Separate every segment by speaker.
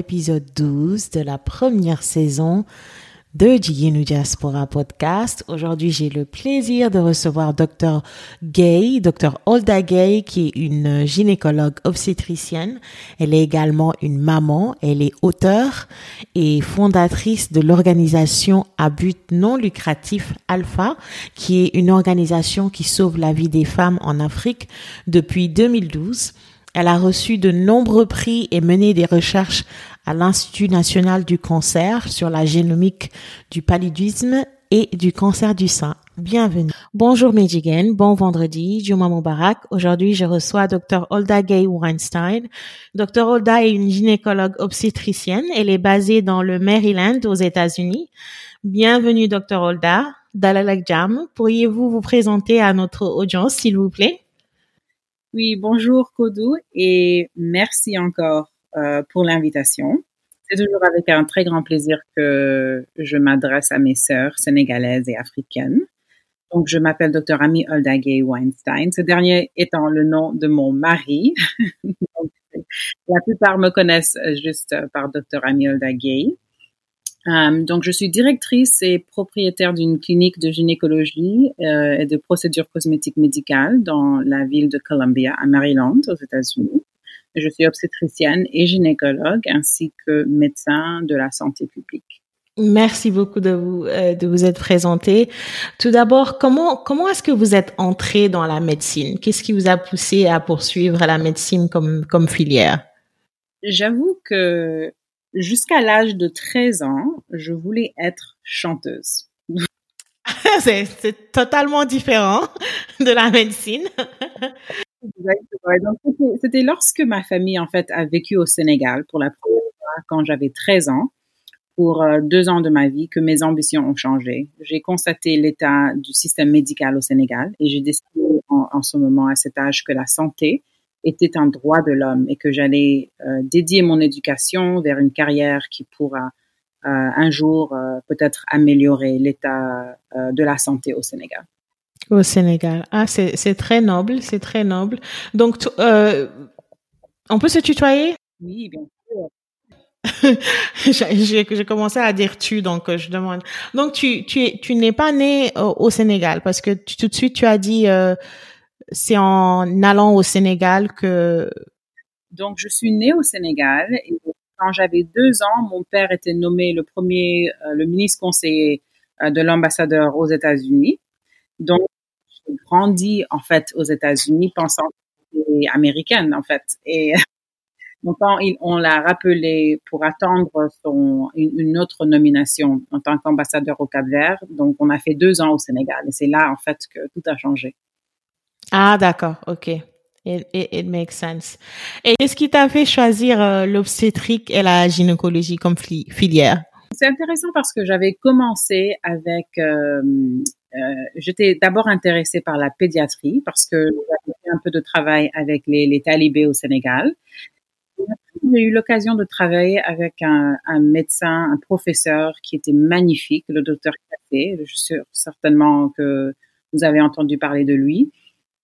Speaker 1: l'épisode 12 de la première saison de Jigenu Diaspora Podcast. Aujourd'hui, j'ai le plaisir de recevoir Dr. Gay, Dr. Olda Gay, qui est une gynécologue obstétricienne. Elle est également une maman. Elle est auteure et fondatrice de l'organisation à but non lucratif Alpha, qui est une organisation qui sauve la vie des femmes en Afrique depuis 2012. Elle a reçu de nombreux prix et mené des recherches à l'Institut national du cancer sur la génomique du paludisme et du cancer du sein. Bienvenue. Bonjour Medjigen, bon vendredi, Juma Mubarak. Aujourd'hui, je reçois Dr. Olda Gay Weinstein. Dr. Olda est une gynécologue obstétricienne. Elle est basée dans le Maryland aux États-Unis. Bienvenue Dr. Olda. Dalalak Jam, pourriez-vous vous présenter à notre audience, s'il vous plaît?
Speaker 2: Oui, bonjour Kodou et merci encore pour l'invitation. C'est toujours avec un très grand plaisir que je m'adresse à mes sœurs sénégalaises et africaines. Donc, je m'appelle Dr. Ami Oldagay Weinstein, ce dernier étant le nom de mon mari. la plupart me connaissent juste par Dr. Ami Oldagay. Euh, donc, je suis directrice et propriétaire d'une clinique de gynécologie euh, et de procédures cosmétiques médicales dans la ville de Columbia, à Maryland, aux États-Unis. Je suis obstétricienne et gynécologue ainsi que médecin de la santé publique.
Speaker 1: Merci beaucoup de vous euh, de vous être présenté. Tout d'abord, comment comment est-ce que vous êtes entré dans la médecine? Qu'est-ce qui vous a poussé à poursuivre la médecine comme comme filière?
Speaker 2: J'avoue que jusqu'à l'âge de 13 ans, je voulais être chanteuse.
Speaker 1: c'est totalement différent de la médecine.
Speaker 2: C'était lorsque ma famille, en fait, a vécu au Sénégal pour la première fois quand j'avais 13 ans, pour euh, deux ans de ma vie, que mes ambitions ont changé. J'ai constaté l'état du système médical au Sénégal et j'ai décidé en, ce moment, à cet âge, que la santé était un droit de l'homme et que j'allais euh, dédier mon éducation vers une carrière qui pourra euh, un jour peut-être améliorer l'état de la santé au Sénégal.
Speaker 1: Au Sénégal. Ah, c'est très noble, c'est très noble. Donc, euh, on peut se tutoyer?
Speaker 2: Oui, bien sûr.
Speaker 1: J'ai commencé à dire tu, donc euh, je demande. Donc, tu, tu, tu n'es pas né au, Sénégal parce que tout de suite, tu as dit euh, c'est en allant au Sénégal que...
Speaker 2: Donc, je suis née au Sénégal et quand j'avais deux ans, mon père était nommé le premier, euh, le ministre conseiller de l'ambassadeur aux États-Unis. Donc, grandi en fait aux États-Unis pensant qu'elle américaine en fait. Et donc quand on l'a rappelé pour attendre son une, autre nomination en tant qu'ambassadeur au Cap-Vert, donc on a fait deux ans au Sénégal et c'est là en fait que tout a changé.
Speaker 1: Ah d'accord, ok. It, it, makes sense. Et qu'est-ce qui t'a fait choisir euh, l'obstétrique et la gynécologie comme filière?
Speaker 2: C'est intéressant parce que j'avais commencé avec euh, euh, j'étais d'abord intéressée par la pédiatrie parce que j'avais fait un peu de travail avec les, talibés au Sénégal. J'ai eu l'occasion de travailler avec un, médecin, un professeur qui était magnifique, le docteur Café. Je suis certainement que vous avez entendu parler de lui.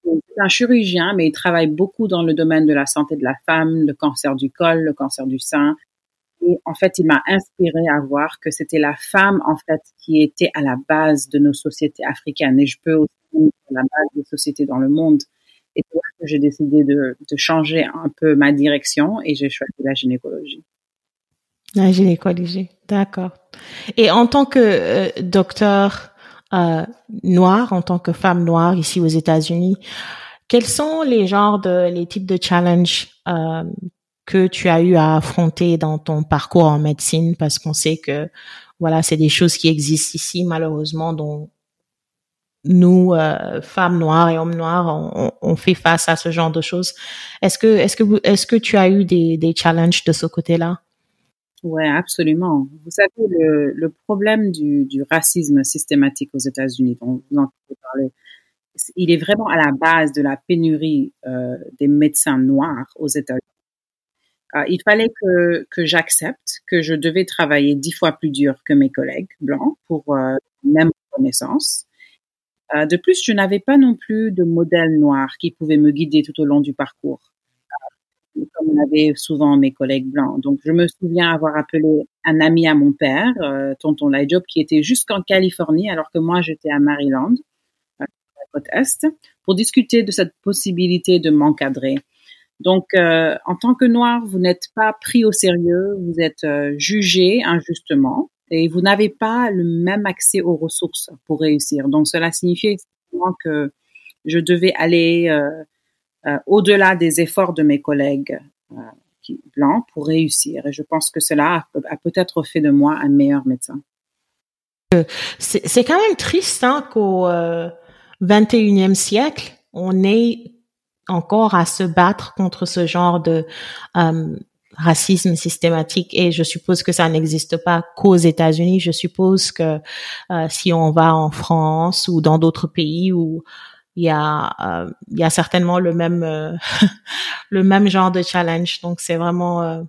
Speaker 2: C'est un chirurgien, mais il travaille beaucoup dans le domaine de la santé de la femme, le cancer du col, le cancer du sein, et en fait, il m'a inspiré à voir que c'était la femme, en fait, qui était à la base de nos sociétés africaines. Et je peux aussi à la base des sociétés dans le monde. Et c'est là que j'ai décidé de, de, changer un peu ma direction et j'ai choisi la gynécologie.
Speaker 1: La gynécologie, d'accord. Et en tant que euh, docteur euh, noir, en tant que femme noire ici aux États-Unis, quels sont les genres de, les types de challenges euh, que tu as eu à affronter dans ton parcours en médecine parce qu'on sait que voilà, c'est des choses qui existent ici malheureusement dont nous euh, femmes noires et hommes noirs on, fait face à ce genre de choses. Est-ce que est-ce que est-ce que tu as eu des des challenges de ce côté-là?
Speaker 2: Ouais, absolument. Vous savez le, problème du, racisme systématique aux États-Unis dont vous entendez parler, il est vraiment à la base de la pénurie euh, des médecins noirs aux États-Unis il fallait que, j'accepte que je devais travailler dix fois plus dur que mes collègues blancs pour euh, même reconnaissance. Euh, de plus, je n'avais pas non plus de modèle noir qui pouvait me guider tout au long du parcours. comme on avait souvent mes collègues blancs. Donc, je me souviens avoir appelé un ami à mon père, euh, tonton Job, qui était jusqu'en Californie, alors que moi, j'étais à Maryland, à la côte Est, pour discuter de cette possibilité de m'encadrer. Donc, euh, en tant que noir, vous n'êtes pas pris au sérieux, vous êtes euh, jugé injustement et vous n'avez pas le même accès aux ressources pour réussir. Donc, cela signifiait que je devais aller euh, au-delà des efforts de mes collègues blancs pour réussir. Et je pense que cela a, peut-être fait de moi un meilleur médecin.
Speaker 1: C'est quand même triste hein, qu'au 21e siècle, on est encore à se battre contre ce genre de euh, racisme systématique et je suppose que ça n'existe pas qu'aux États-Unis. Je suppose que euh, si on va en France ou dans d'autres pays où il y a euh, il y a certainement le même le même genre de challenge. Donc c'est vraiment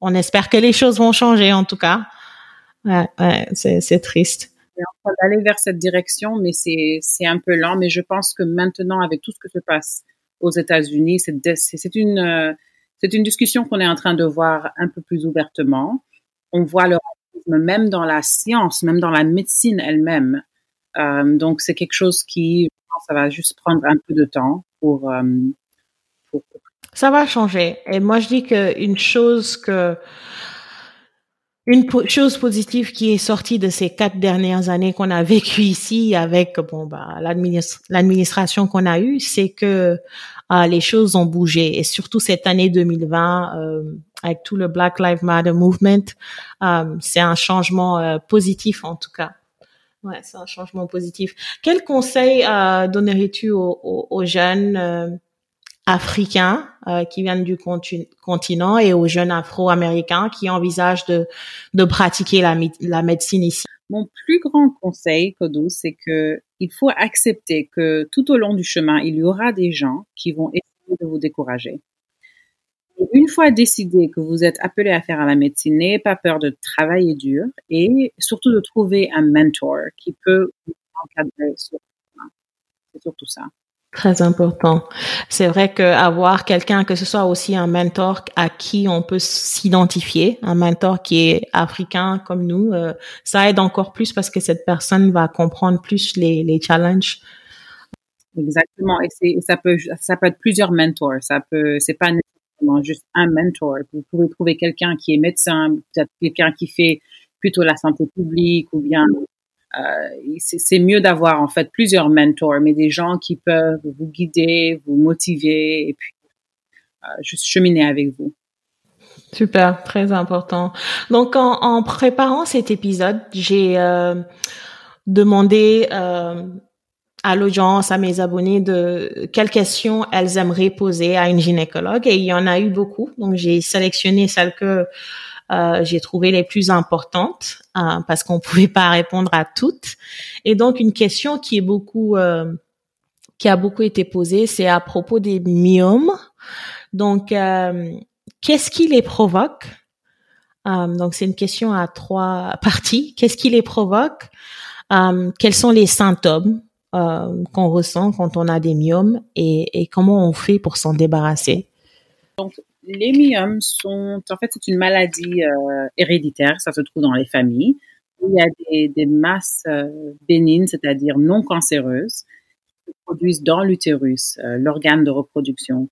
Speaker 1: on espère que les choses vont changer en tout cas. Ouais, ouais c'est triste
Speaker 2: en train d'aller vers cette direction, mais c'est c'est un peu lent. Mais je pense que maintenant, avec tout ce que se passe aux États-Unis. C'est une, euh, c'est une discussion qu'on est en train de voir un peu plus ouvertement. On voit le racisme même dans la science, même dans la médecine elle-même. Euh, donc c'est quelque chose qui, ça va juste prendre un peu de temps pour, euh,
Speaker 1: pour... Ça va changer. Et moi je dis qu'une chose que une chose positive qui est sortie de ces quatre dernières années qu'on a vécues ici avec bon bah l'administration qu'on a eue, c'est que euh, les choses ont bougé et surtout cette année 2020 euh, avec tout le Black Lives Matter movement, euh, c'est un changement positif en tout cas. Ouais, c'est un changement positif. Quel conseil donnerais-tu aux, jeunes africains euh, qui viennent du continent et aux jeunes afro-américains qui envisagent de, pratiquer la, médecine ici.
Speaker 2: Mon plus grand conseil, Kodou, c'est que il faut accepter que tout au long du chemin, il y aura des gens qui vont essayer de vous décourager. Une fois décidé que vous êtes appelé à faire à la médecine, n'ayez pas peur de travailler dur et surtout de trouver un mentor qui peut vous encadrer sur C'est surtout ça.
Speaker 1: Très important. C'est vrai que avoir quelqu'un, que ce soit aussi un mentor à qui on peut s'identifier, un mentor qui est africain comme nous, euh, ça aide encore plus parce que cette personne va comprendre plus les, challenges.
Speaker 2: Exactement. Et, ça peut, ça peut être plusieurs mentors. Ça peut, c'est pas nécessairement juste un mentor. Vous pouvez trouver quelqu'un qui est médecin, peut-être quelqu'un qui fait plutôt la santé publique ou bien c'est mieux d'avoir en fait plusieurs mentors, mais des gens qui peuvent vous guider, vous motiver et puis euh, juste cheminer avec vous.
Speaker 1: Super, très important. Donc en, préparant cet épisode, j'ai euh, demandé euh, à l'audience, à mes abonnés, de quelles questions elles aimeraient poser à une gynécologue et il y en a eu beaucoup. Donc j'ai sélectionné celles que euh, j'ai trouvé les plus importantes euh, parce qu'on pouvait pas répondre à toutes. Et donc une question qui est beaucoup euh, qui a beaucoup été posée, c'est à propos des myomes. Donc qu'est-ce qui les provoque? Donc c'est une question à trois parties. Qu'est-ce qui les provoque? Quels sont les symptômes qu'on ressent quand on a des myomes et, et comment on fait pour s'en débarrasser?
Speaker 2: Les myomes sont, en fait, c'est une maladie euh, héréditaire, ça se trouve dans les familles. Il y a des, masses euh, bénignes, c'est-à-dire non cancéreuses, qui se produisent dans l'utérus, euh, l'organe de reproduction.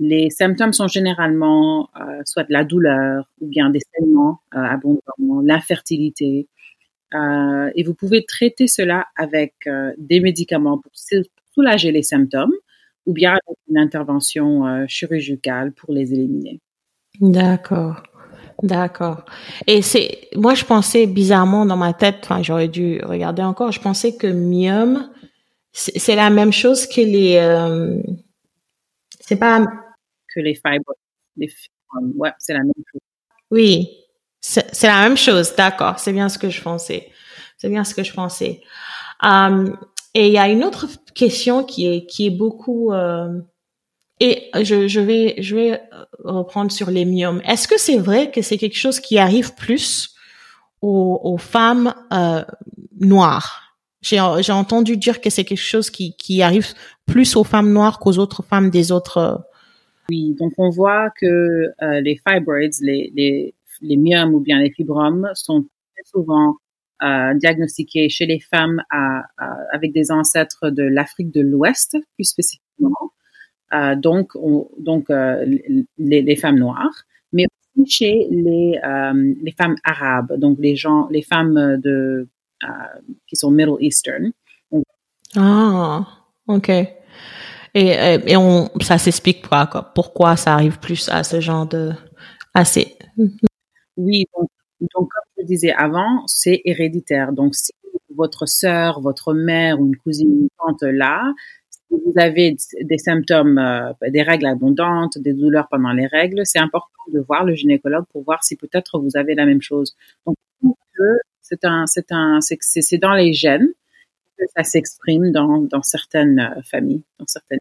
Speaker 2: Les symptômes sont généralement soit de la douleur ou bien des saignements abondants, l'infertilité. et vous pouvez traiter cela avec des médicaments pour soulager les symptômes ou bien avec une intervention euh, chirurgicale pour les éliminer.
Speaker 1: D'accord. D'accord. Et c'est, moi, je pensais bizarrement dans ma tête, enfin, j'aurais dû regarder encore, je pensais que myome, c'est la même chose que les, euh, c'est pas.
Speaker 2: Que les fibres. Les, ouais, c'est la même chose.
Speaker 1: Oui. C'est la même chose. D'accord. C'est bien ce que je pensais. C'est bien ce que je pensais. Um, et il y a une autre question qui est qui est beaucoup euh, et je, je vais je vais reprendre sur les myomes. Est-ce que c'est vrai que c'est quelque chose qui arrive plus aux, aux femmes euh, noires? J'ai j'ai entendu dire que c'est quelque chose qui qui arrive plus aux femmes noires qu'aux autres femmes des autres
Speaker 2: Oui, donc on voit que euh, les fibroids, les, les, les myomes ou bien les fibromes sont très souvent euh, diagnostiqués chez les femmes à, avec des ancêtres de l'Afrique de l'Ouest, plus spécifiquement. Euh, donc, on, donc euh, les, les, femmes noires, mais aussi chez les, euh, les femmes arabes, donc les gens, les femmes de qui sont Middle Eastern.
Speaker 1: Ah, ok. Et, et on, ça s'explique pourquoi, pourquoi ça arrive plus à ce genre de assez.
Speaker 2: Oui, donc, disais avant, c'est héréditaire. Donc si votre sœur, votre mère ou une cousine, une tante là, vous avez des symptômes, euh, des règles abondantes, des douleurs pendant les règles, c'est important de voir le gynécologue pour voir si peut-être vous avez la même chose. Donc, c'est dans les gènes que ça s'exprime dans, dans certaines euh, familles, dans certaines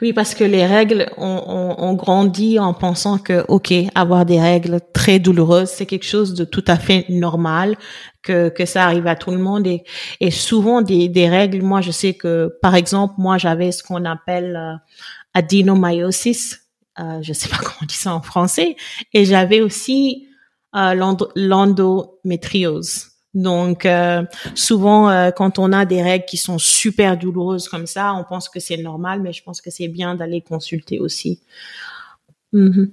Speaker 1: oui, parce que les règles, on, on, grandit en pensant que, ok, avoir des règles très douloureuses, c'est quelque chose de tout à fait normal, que, que ça arrive à tout le monde. Et, et souvent, des, des règles, moi, je sais que, par exemple, moi, j'avais ce qu'on appelle euh, adenomyosis, euh, je sais pas comment on dit ça en français, et j'avais aussi euh, l'endométriose. Donc euh, souvent euh, quand on a des règles qui sont super douloureuses comme ça, on pense que c'est normal, mais je pense que c'est bien d'aller consulter aussi.
Speaker 2: Mm-hmm.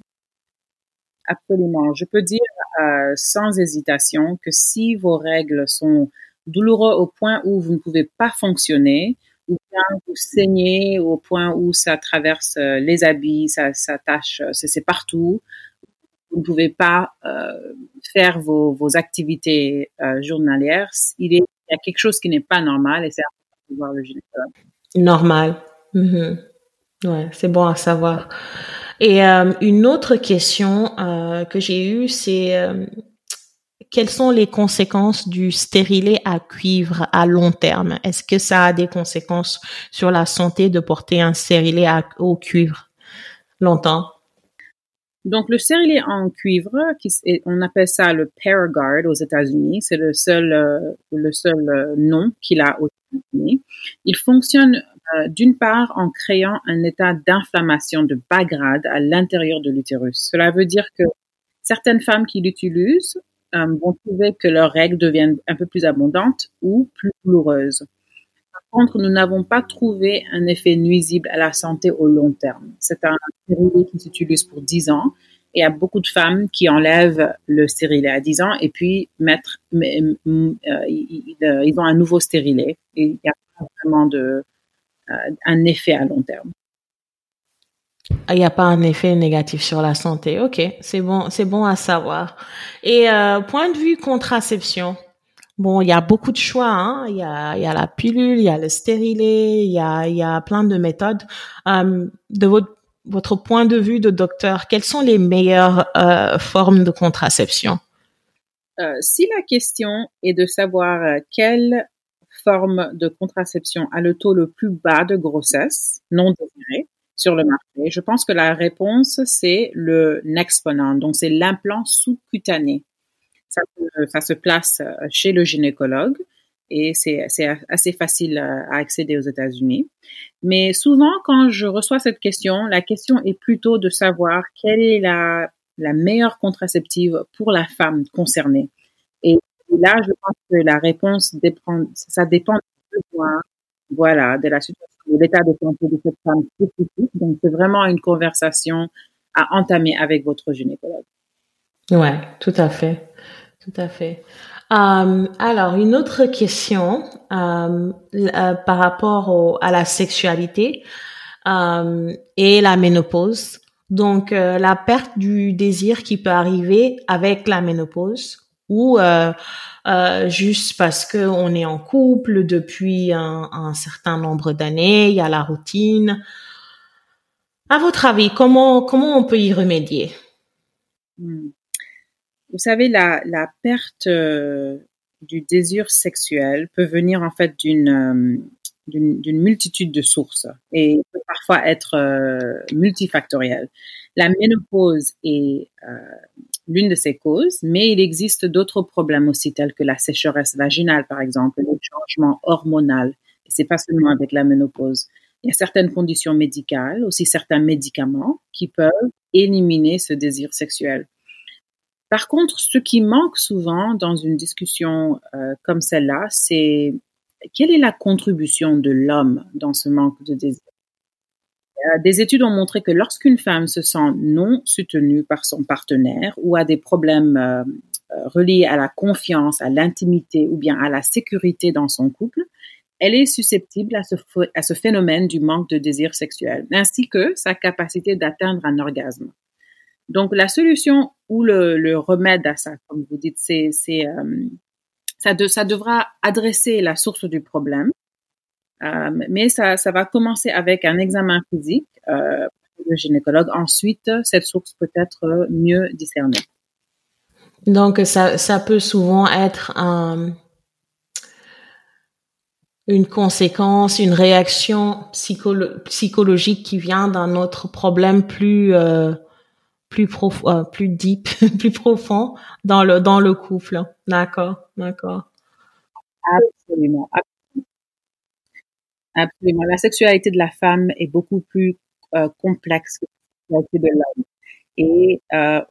Speaker 2: Absolument. Je peux dire euh, sans hésitation que si vos règles sont douloureuses au point où vous ne pouvez pas fonctionner, ou bien vous saignez au point où ça traverse les habits, ça, ça tâche, c'est partout, vous ne pouvez pas euh, faire vos, vos activités euh, journalières, il, y a quelque chose qui n'est pas normal et c'est important de voir le gynécologue.
Speaker 1: Normal. Mm-hmm. Ouais, c'est bon à savoir. Et euh, une autre question euh, que j'ai eue, c'est euh, quelles sont les conséquences du stérilet à cuivre à long terme? Est-ce que ça a des conséquences sur la santé de porter un stérilet au cuivre longtemps?
Speaker 2: Donc, le stérilet en cuivre, on appelle ça le Paragard aux États-Unis, c'est le seul, euh, le seul euh, nom qu'il a aux États-Unis. Il fonctionne euh, d'une part en créant un état d'inflammation de bas grade à l'intérieur de l'utérus. Cela veut dire que certaines femmes qui l'utilisent vont trouver que leurs règles deviennent un peu plus abondantes ou plus douloureuses contre, nous n'avons pas trouvé un effet nuisible à la santé au long terme. C'est un stérilet qui s'utilise pour 10 ans et il y a beaucoup de femmes qui enlèvent le stérilet à 10 ans et puis mettre, euh, ils, ont un nouveau stérilet et il n'y a pas vraiment de, euh, un effet à long terme.
Speaker 1: Il n'y a pas un effet négatif sur la santé. Ok, c'est bon, c'est bon à savoir. Et euh, point de vue contraception, Bon, il y a beaucoup de choix. Hein. Il, y a, il y a la pilule, il y a le stérilet, il y a, il y a plein de méthodes. Euh, de votre, votre point de vue de docteur, quelles sont les meilleures euh, formes de contraception?
Speaker 2: Euh, Si la question est de savoir euh, quelle forme de contraception a le taux le plus bas de grossesse non désirée sur le marché, je pense que la réponse c'est le Nexponent, donc c'est l'implant sous-cutané ça, se place euh, chez le gynécologue et c'est assez facile euh, à accéder aux États-Unis. Mais souvent, quand je reçois cette question, la question est plutôt de savoir quelle est la, meilleure contraceptive pour la femme concernée. Et là, je pense que la réponse dépend, ça dépend du besoin, voilà, de la situation, de l'état de santé de cette femme spécifique. Donc, c'est vraiment une conversation à entamer avec votre gynécologue.
Speaker 1: Ouais, tout à fait. Tout à fait. Euh, alors, une autre question euh, euh, par rapport à la sexualité et la ménopause. Donc, la perte du désir qui peut arriver avec la ménopause ou juste parce que on est en couple depuis un, certain nombre d'années, il y a la routine. À votre avis, comment comment on peut y remédier?
Speaker 2: Hmm. Vous savez, la, perte euh, du désir sexuel peut venir en fait d'une euh, multitude de sources et peut parfois être euh, multifactorielle. La ménopause est l'une de ces causes, mais il existe d'autres problèmes aussi tels que la sécheresse vaginale par exemple, le changement hormonal. C'est pas seulement avec la ménopause. Il y a certaines conditions médicales, aussi certains médicaments qui peuvent éliminer ce désir sexuel. Par contre, ce qui manque souvent dans une discussion euh, comme celle-là, c'est quelle est la contribution de l'homme dans ce manque de désir euh, Des études ont montré que lorsqu'une femme se sent non soutenue par son partenaire ou a des problèmes euh, reliés à la confiance, à l'intimité ou bien à la sécurité dans son couple, elle est susceptible à ce, à ce phénomène du manque de désir sexuel, ainsi que sa capacité d'atteindre un orgasme. Donc la solution ou le, remède à ça, comme vous dites, c'est, euh, ça, ça devra adresser la source du problème, euh, mais ça, ça va commencer avec un examen physique, euh, le gynécologue. Ensuite, cette source peut être mieux discernée.
Speaker 1: Donc ça, ça peut souvent être un une conséquence, une réaction psychologique qui vient d'un autre problème plus euh, plus profond, euh, plus deep, plus profond dans le dans le couple. D'accord, d'accord.
Speaker 2: Absolument, absolument. La sexualité de la femme est beaucoup plus euh, complexe que la sexualité de l'homme. Et euh,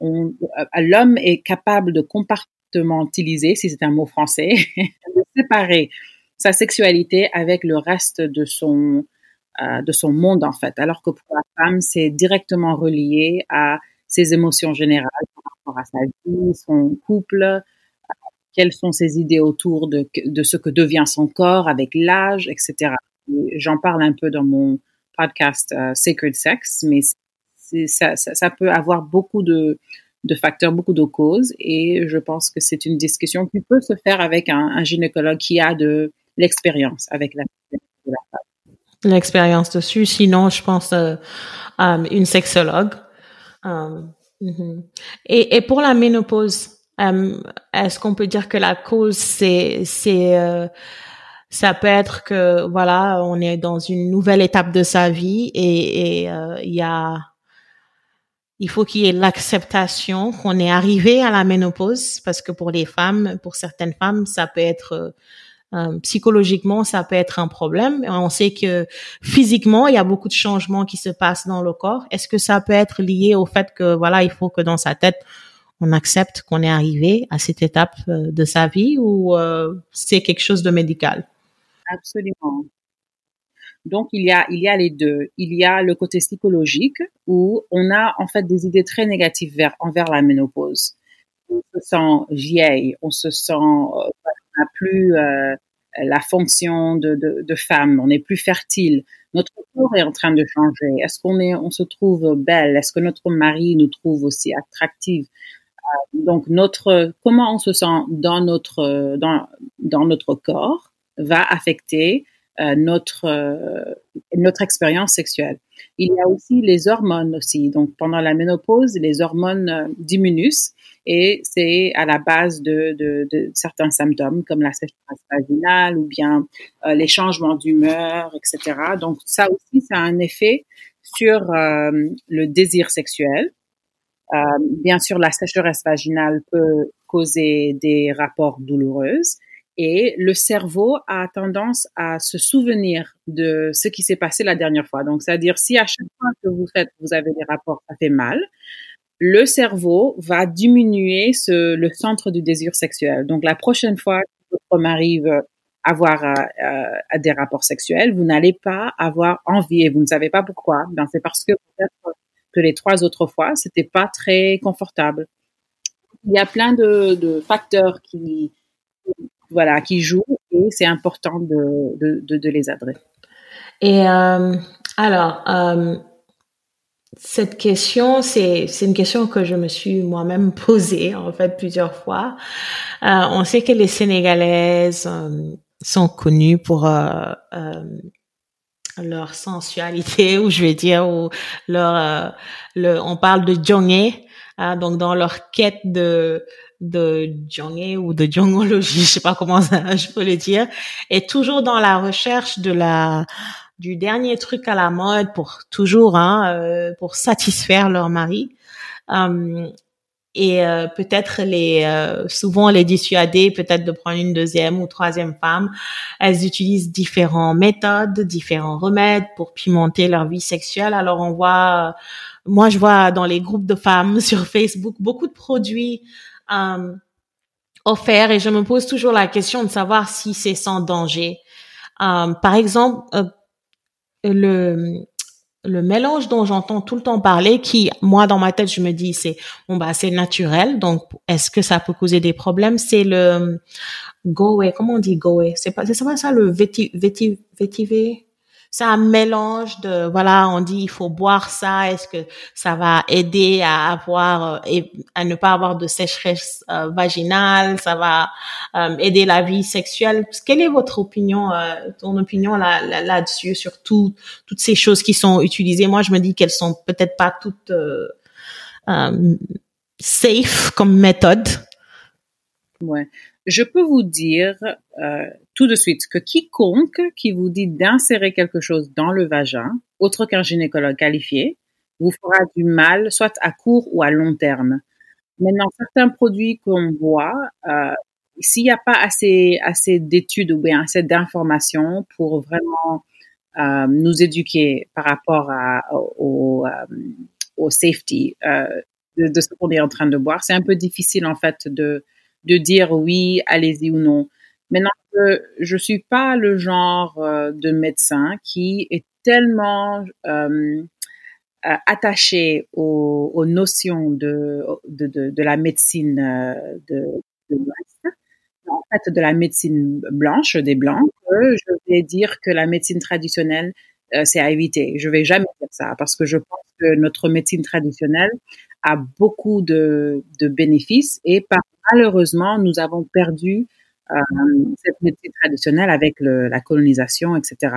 Speaker 2: l'homme est capable de compartimentaliser, si c'est un mot français, de séparer sa sexualité avec le reste de son de son monde en fait, alors que pour la femme c'est directement relié à ses émotions générales par rapport à sa vie, son couple, euh, quelles sont ses idées autour de, ce que devient son corps avec l'âge, etc. J'en parle un peu dans mon podcast euh, Sacred Sex, mais ça, peut avoir beaucoup de, facteurs, beaucoup de causes, et je pense que c'est une discussion qui peut se faire avec un, gynécologue qui a de l'expérience avec la,
Speaker 1: femme. L'expérience dessus. Sinon, je pense euh, une sexologue. Euh, mm-hmm. et, et pour la ménopause, euh, est-ce qu'on peut dire que la cause c'est c'est euh, ça peut être que voilà on est dans une nouvelle étape de sa vie et il euh, y a il faut qu'il y ait l'acceptation qu'on est arrivé à la ménopause parce que pour les femmes pour certaines femmes ça peut être euh, psychologiquement, ça peut être un problème. On sait que physiquement, il y a beaucoup de changements qui se passent dans le corps. Est-ce que ça peut être lié au fait que voilà, il faut que dans sa tête, on accepte qu'on est arrivé à cette étape euh, de sa vie ou euh, c'est quelque chose de médical?
Speaker 2: Absolument. Donc il y a il y a les deux. Il y a le côté psychologique où on a en fait des idées très négatives vers envers la ménopause. On se sent vieille, on se sent n'a plus euh, la fonction de, femme, on n'est plus fertile. Notre corps est en train de changer. Est-ce qu'on est, on se trouve belle? Est-ce que notre mari nous trouve aussi attractive? Euh, Donc notre, comment on se sent dans notre dans dans notre corps va affecter euh, notre euh, notre expérience sexuelle. Il y a aussi les hormones aussi. Donc pendant la ménopause, les hormones euh, diminuent et c'est à la base de, de, de, certains symptômes comme la sécheresse vaginale ou bien euh, les changements d'humeur, etc. Donc ça aussi, ça a un effet sur euh, le désir sexuel. Bien sûr, la sécheresse vaginale peut causer des rapports douloureux et le cerveau a tendance à se souvenir de ce qui s'est passé la dernière fois. Donc, c'est-à-dire si à chaque fois que vous faites, vous avez des rapports, ça fait mal, le cerveau va diminuer ce, le centre du désir sexuel. Donc, la prochaine fois que votre mari veut avoir euh, euh, des rapports sexuels, vous n'allez pas avoir envie et vous ne savez pas pourquoi. Ben, c'est parce que peut-être que les trois autres fois, c'était pas très confortable. Il y a plein de, de facteurs qui, voilà, qui jouent et c'est important de, les adresser.
Speaker 1: Et euh, alors, euh, cette question, c'est une question que je me suis moi-même posée en fait plusieurs fois. Euh, on sait que les Sénégalaises sont connues pour leur sensualité ou je vais dire ou leur le on parle de jongé hein, donc dans leur quête de de jongé ou de jongologie, je sais pas comment je peux le dire, est toujours dans la recherche de la du dernier truc à la mode pour toujours, hein, euh, pour satisfaire leur mari. Euh, et euh, peut-être les euh, souvent les dissuader peut-être de prendre une deuxième ou troisième femme. Elles utilisent différentes méthodes, différents remèdes pour pimenter leur vie sexuelle. Alors on voit, moi je vois dans les groupes de femmes sur Facebook beaucoup de produits euh, offerts et je me pose toujours la question de savoir si c'est sans danger. par exemple, le le mélange dont j'entends tout le temps parler, qui moi dans ma tête je me dis c'est bon bah c'est naturel, donc est-ce que ça peut causer des problèmes? C'est le go away, comment on dit go away C'est pas c'est pas ça le véti, véti, vétiver c'est un mélange de voilà on dit il faut boire ça est-ce que ça va aider à avoir euh, et à ne pas avoir de sécheresse euh, vaginale ça va euh, aider la vie sexuelle? Quelle est votre opinion ton opinion là là dessus sur tout, toutes ces choses qui sont utilisées? Moi je me dis qu'elles sont peut-être pas toutes safe comme méthode.
Speaker 2: Ouais je peux vous dire euh, tout de suite que quiconque qui vous dit d'insérer quelque chose dans le vagin, autre qu'un gynécologue qualifié, vous fera du mal, soit à court ou à long terme. Maintenant, certains produits qu'on voit, euh, s'il n'y a pas assez, assez d'études ou bien assez d'informations pour vraiment euh, nous éduquer par rapport à, au, euh, au safety euh, de, de, ce qu'on est en train de boire, c'est un peu difficile en fait de, de dire oui, allez-y ou non. Maintenant, je, ne suis pas le genre euh, de médecin qui est tellement euh, euh, attaché aux, notions de, de, la médecine de, de fait de la médecine blanche des blancs que je vais dire que la médecine traditionnelle c'est à éviter. Je vais jamais dire ça parce que je pense que notre médecine traditionnelle a beaucoup de, de bénéfices et par malheureusement, nous avons perdu euh, cette médecine traditionnelle avec le, la colonisation, etc.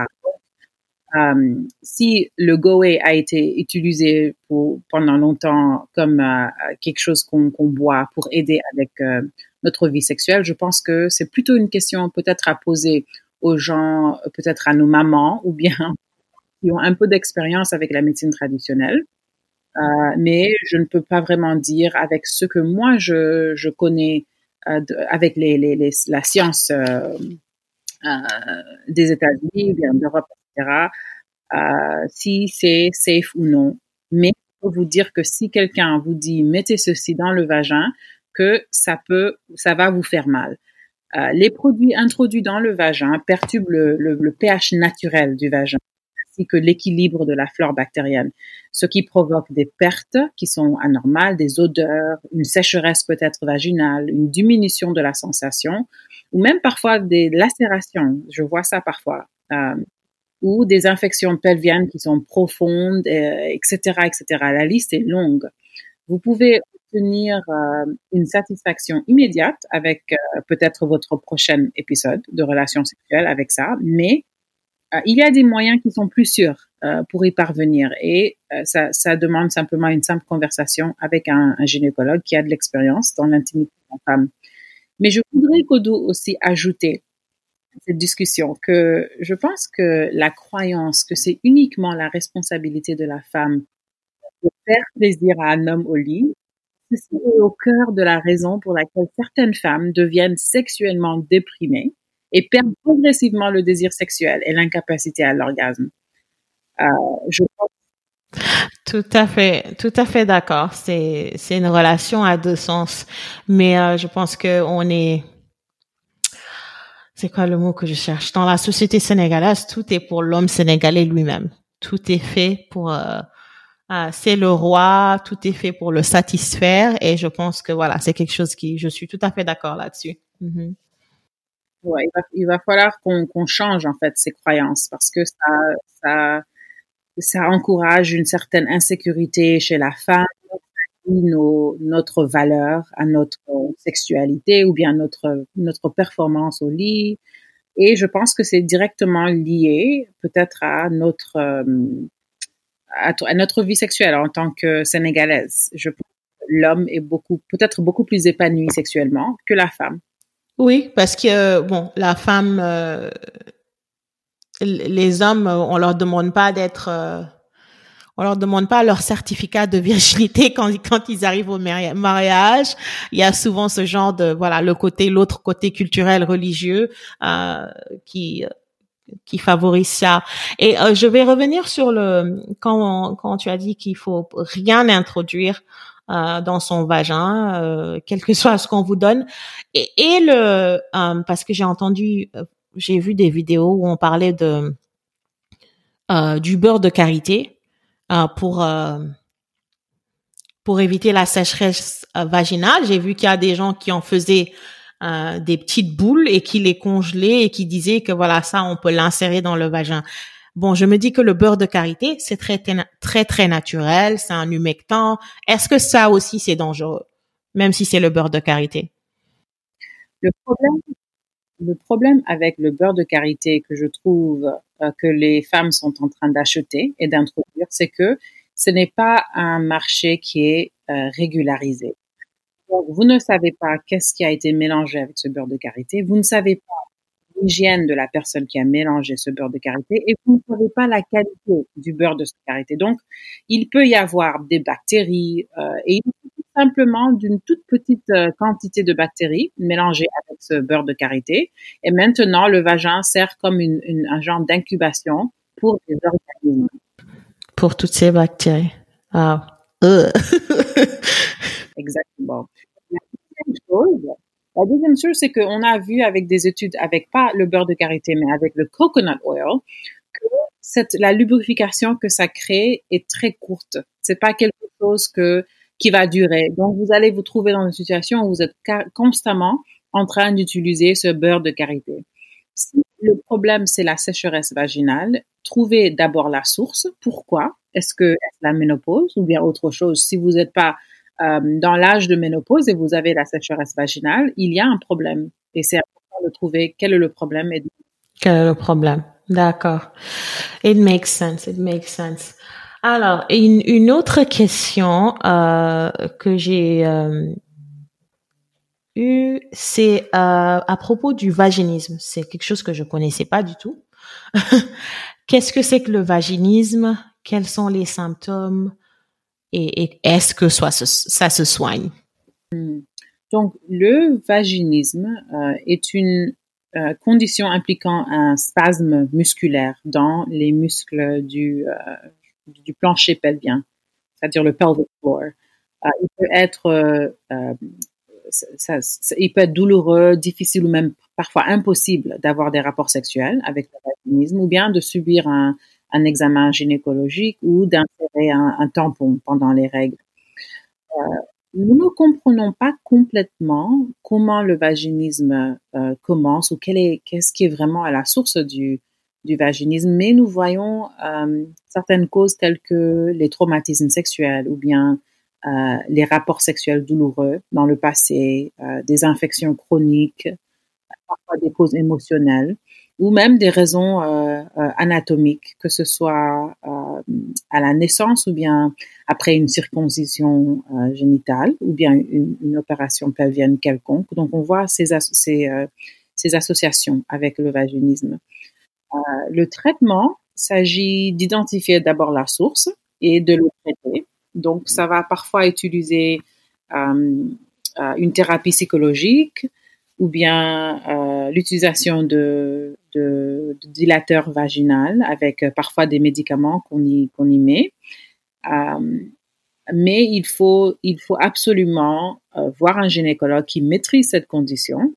Speaker 2: Euh, si le Goé a été utilisé pour, pendant longtemps comme euh, quelque chose qu'on boit pour aider avec euh, notre vie sexuelle, je pense que c'est plutôt une question peut-être à poser aux gens, peut-être à nos mamans ou bien qui ont un peu d'expérience avec la médecine traditionnelle. Euh, mais je ne peux pas vraiment dire avec ce que moi je, je connais euh, avec les, les, les, la science euh, des États-Unis, bien d'Europe, etc. si c'est safe ou non. Mais je peux vous dire que si quelqu'un vous dit mettez ceci dans le vagin, que ça peut, ça va vous faire mal. Euh, les produits introduits dans le vagin perturbent le, le pH naturel du vagin que l'équilibre de la flore bactérienne, ce qui provoque des pertes qui sont anormales, des odeurs, une sécheresse peut-être vaginale, une diminution de la sensation, ou même parfois des lacérations. Je vois ça parfois. Euh, ou des infections pelviennes qui sont profondes, etc., euh, etc. La liste est longue. Vous pouvez obtenir euh, une satisfaction immédiate avec peut-être votre prochain épisode de relation sexuelle avec ça, mais il y a des moyens qui sont plus sûrs euh, pour y parvenir et euh, ça, ça, demande simplement une simple conversation avec un, un gynécologue qui a de l'expérience dans l'intimité de la femme. Mais je voudrais Kodo aussi ajouter cette discussion que je pense que la croyance que c'est uniquement la responsabilité de la femme de faire plaisir à un homme au lit, c'est au cœur de la raison pour laquelle certaines femmes deviennent sexuellement déprimées et perdent progressivement le désir sexuel et l'incapacité à l'orgasme. Euh, je
Speaker 1: tout à fait, tout à fait d'accord. C'est c'est une relation à deux sens, mais euh, je pense que on est c'est quoi le mot que je cherche? Dans la société sénégalaise, tout est pour l'homme sénégalais lui-même. Tout est fait pour euh, euh, c'est le roi, tout est fait pour le satisfaire et je pense que voilà, c'est quelque chose qui je suis tout à fait d'accord là-dessus.
Speaker 2: Il, va, falloir qu'on change en fait ces croyances parce que ça, encourage une certaine insécurité chez la femme, notre valeur à notre sexualité ou bien notre performance au lit. Et je pense que c'est directement lié peut-être à notre à, à, notre vie sexuelle en tant que sénégalaise. Je pense l'homme est beaucoup peut-être beaucoup plus épanoui sexuellement que la femme.
Speaker 1: Oui, parce que bon, la femme, euh, les hommes, on leur demande pas d'être, euh, on leur demande pas leur certificat de virginité quand quand ils arrivent au mariage. Il y a souvent ce genre de voilà le côté l'autre côté culturel religieux euh, qui qui favorise ça. Et euh, je vais revenir sur le quand quand tu as dit qu'il faut rien introduire euh, dans son vagin, euh, quel que soit ce qu'on vous donne. Et, et le euh, parce que j'ai entendu, euh, j'ai vu des vidéos où on parlait de du beurre de karité pour pour éviter la sécheresse vaginale. J'ai vu qu'il y a des gens qui en faisaient euh, des petites boules et qui les congelait et qui disait que voilà ça on peut l'insérer dans le vagin. Bon, je me dis que le beurre de karité c'est très très très naturel, c'est un humectant. Est-ce que ça aussi c'est dangereux, même si c'est le beurre de karité?
Speaker 2: Le problème, le problème avec le beurre de karité que je trouve euh, que les femmes sont en train d'acheter et d'introduire, c'est que ce n'est pas un marché qui est euh, régularisé. Donc, vous ne savez pas qu'est-ce qui a été mélangé avec ce beurre de karité. Vous ne savez pas l'hygiène de la personne qui a mélangé ce beurre de karité et vous ne savez pas la qualité du beurre de karité. Donc, il peut y avoir des bactéries euh, et il tout simplement d'une toute petite euh, quantité de bactéries mélangées avec ce beurre de karité. Et maintenant, le vagin sert comme une, une un genre d'incubation pour les organismes.
Speaker 1: Pour toutes ces bactéries. Ah.
Speaker 2: Exactement. La deuxième chose, la deuxième chose, c'est qu'on a vu avec des études, avec pas le beurre de karité, mais avec le coconut oil, que la lubrification que ça crée est très courte. C'est pas quelque chose que, qui va durer. Donc, vous allez vous trouver dans une situation où vous êtes constamment en train d'utiliser ce beurre de karité. Si le problème, c'est la sécheresse vaginale, trouvez d'abord la source. Pourquoi? Est-ce que est la ménopause ou bien autre chose? Si vous n'êtes pas euh, dans l'âge de ménopause et vous avez la sécheresse vaginale, il y a un problème. Et c'est important de trouver quel est le problème. Et
Speaker 1: Quel est le problème? D'accord. It makes sense. It makes sense. Alors, une, une autre question euh, que j'ai euh, eue, c'est euh, à propos du vaginisme. C'est quelque chose que je connaissais pas du tout. Qu'est-ce que c'est que le vaginisme? Quels sont les symptômes? Et, est-ce que ça se soigne?
Speaker 2: Hmm. Donc, le vaginisme euh, est une euh, condition impliquant un spasme musculaire dans les muscles du, euh, plancher pelvien, c'est-à-dire le pelvic floor. il peut être il peut être douloureux, difficile ou même parfois impossible d'avoir des rapports sexuels avec le vaginisme ou bien de subir un, un examen gynécologique ou d'insérer un, tampon pendant les règles. Euh, nous ne comprenons pas complètement comment le vaginisme euh, commence ou qu'est-ce qui est vraiment à la source du, vaginisme, mais nous voyons euh, certaines causes telles que les traumatismes sexuels ou bien les rapports sexuels douloureux dans le passé, des infections chroniques, parfois des causes émotionnelles ou même des raisons euh, euh, anatomiques, que ce soit euh, à la naissance ou bien après une circoncision génitale ou bien une, opération pelvienne quelconque. Donc on voit ces, ces, ces associations avec le vaginisme. le traitement s'agit d'identifier d'abord la source et de le traiter. Donc ça va parfois utiliser une thérapie psychologique, ou bien l'utilisation de, dilateurs vaginal avec euh, parfois des médicaments qu'on y, y met. Euh, mais il faut, il faut absolument euh, voir un gynécologue qui maîtrise cette condition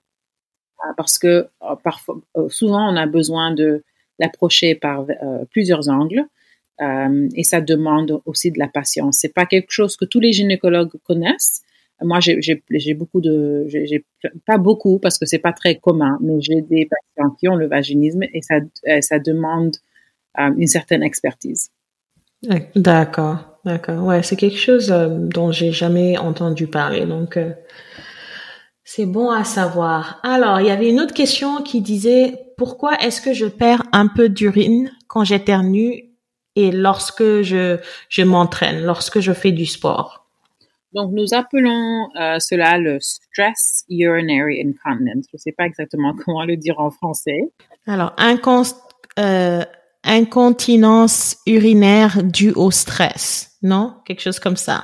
Speaker 2: parce que parfois, souvent on a besoin de l'approcher par plusieurs angles. et ça demande aussi de la patience. C'est pas quelque chose que tous les gynécologues connaissent, moi, j'ai beaucoup de, pas beaucoup parce que c'est pas très commun, mais j'ai des patients qui ont le vaginisme et ça, euh, demande euh, une certaine expertise.
Speaker 1: D'accord, d'accord. Ouais, c'est quelque chose euh, dont j'ai jamais entendu parler, donc c'est bon à savoir. Alors, il y avait une autre question qui disait pourquoi est-ce que je perds un peu d'urine quand j'éternue et lorsque je je m'entraîne, lorsque je fais du sport?
Speaker 2: Donc, nous appelons euh, cela le stress urinary incontinence. Je ne sais pas exactement comment le dire en français.
Speaker 1: Alors, euh, incontinence urinaire due au stress, non? Quelque chose comme ça.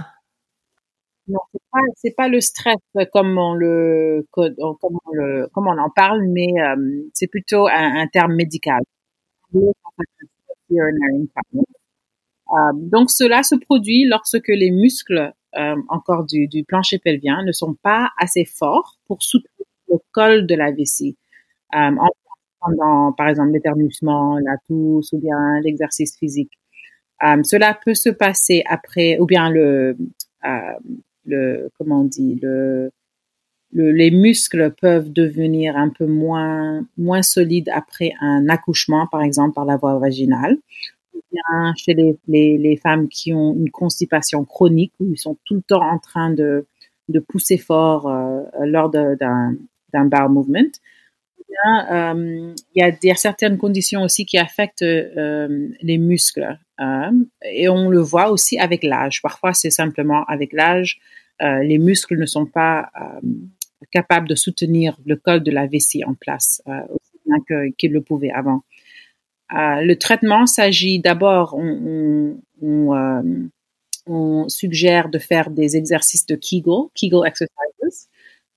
Speaker 2: Non, c'est pas, c'est pas le stress comme on le, comme on le, comme on en parle, mais euh, c'est plutôt un, terme médical. Euh, donc cela se produit lorsque les muscles euh, encore du, plancher pelvien ne sont pas assez forts pour soutenir le col de la vessie. Euh, pendant, par exemple, l'éternuement, la tousse ou bien l'exercice physique. Euh, cela peut se passer après, ou bien le, comment on dit, le, le, les muscles peuvent devenir un peu moins, moins solides après un accouchement, par exemple, par la voie vaginale. Chez les, femmes qui ont une constipation chronique, où ils sont tout le temps en train de, pousser fort euh, lors d'un bowel movement. Euh, il y, a, certaines conditions aussi qui affectent euh, les muscles et on le voit aussi avec l'âge. Parfois, c'est simplement avec l'âge, les muscles ne sont pas capables de soutenir le col de la vessie en place aussi bien qu'ils le pouvaient avant. Le traitement s'agit d'abord, on, on, suggère de faire des exercices de Kegel, Kegel exercises,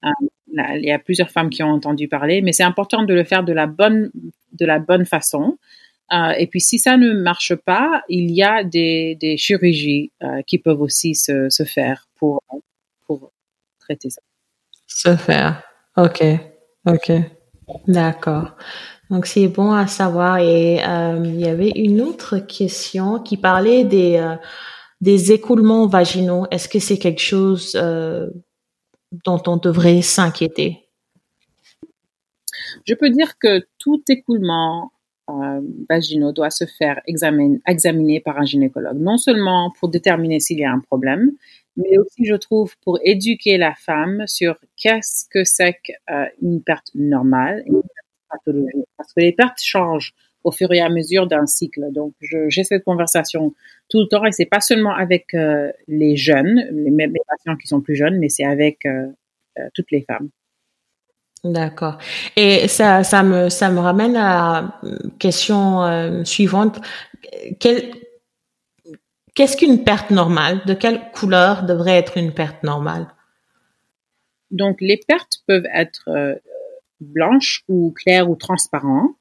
Speaker 2: euh, il y a plusieurs femmes qui ont entendu parler, mais c'est important de le faire de la bonne, de la bonne façon. Euh, et puis, si ça ne marche pas, il y a des, chirurgies euh, qui peuvent aussi se, se faire pour, pour traiter ça.
Speaker 1: Se faire. OK. OK. D'accord. Donc, c'est bon à savoir. Et euh, il y avait une autre question qui parlait des, euh, des écoulements vaginaux. Est-ce que c'est quelque chose euh, dont on devrait s'inquiéter?
Speaker 2: Je peux dire que tout écoulement vaginaux doit se faire examiner, examiner par un gynécologue, non seulement pour déterminer s'il y a un problème, mais aussi, je trouve, pour éduquer la femme sur qu'est-ce que c'est qu'une perte normale une perte pathologique. Parce que les pertes changent au fur et à mesure d'un cycle. Donc, j'ai cette conversation tout le temps et c'est pas seulement avec euh, les jeunes, les, les, patients qui sont plus jeunes, mais c'est avec euh, euh, toutes les femmes.
Speaker 1: D'accord. Et ça, ça me, ça me ramène à la question suivante. Qu'est-ce qu'une perte normale? De quelle couleur devrait être une perte normale?
Speaker 2: Donc, les pertes peuvent être blanches ou claires ou transparentes.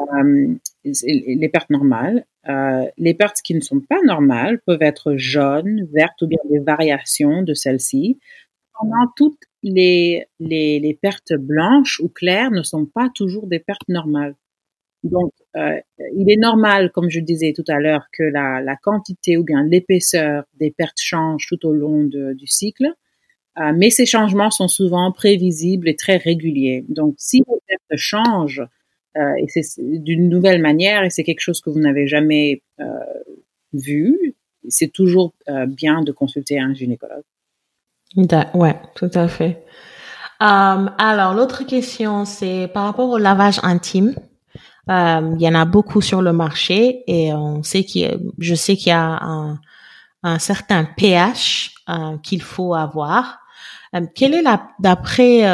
Speaker 2: Euh, les pertes normales. Euh, les pertes qui ne sont pas normales peuvent être jaunes, vertes ou bien des variations de celles-ci. Pendant toutes les, les, les, pertes blanches ou claires ne sont pas toujours des pertes normales. Donc, euh, il est normal, comme je disais tout à l'heure, que la, la, quantité ou bien l'épaisseur des pertes change tout au long du cycle, euh, mais ces changements sont souvent prévisibles et très réguliers. Donc, si les pertes changent euh, et c'est d'une nouvelle manière et c'est quelque chose que vous n'avez jamais euh, vu. C'est toujours euh, bien de consulter un gynécologue.
Speaker 1: Ouais, tout à fait. alors l'autre question, c'est par rapport au lavage intime. il y en a beaucoup sur le marché et on sait qu'il, je sais qu'il y a un, un certain pH qu'il faut avoir. Quelle est la, d'après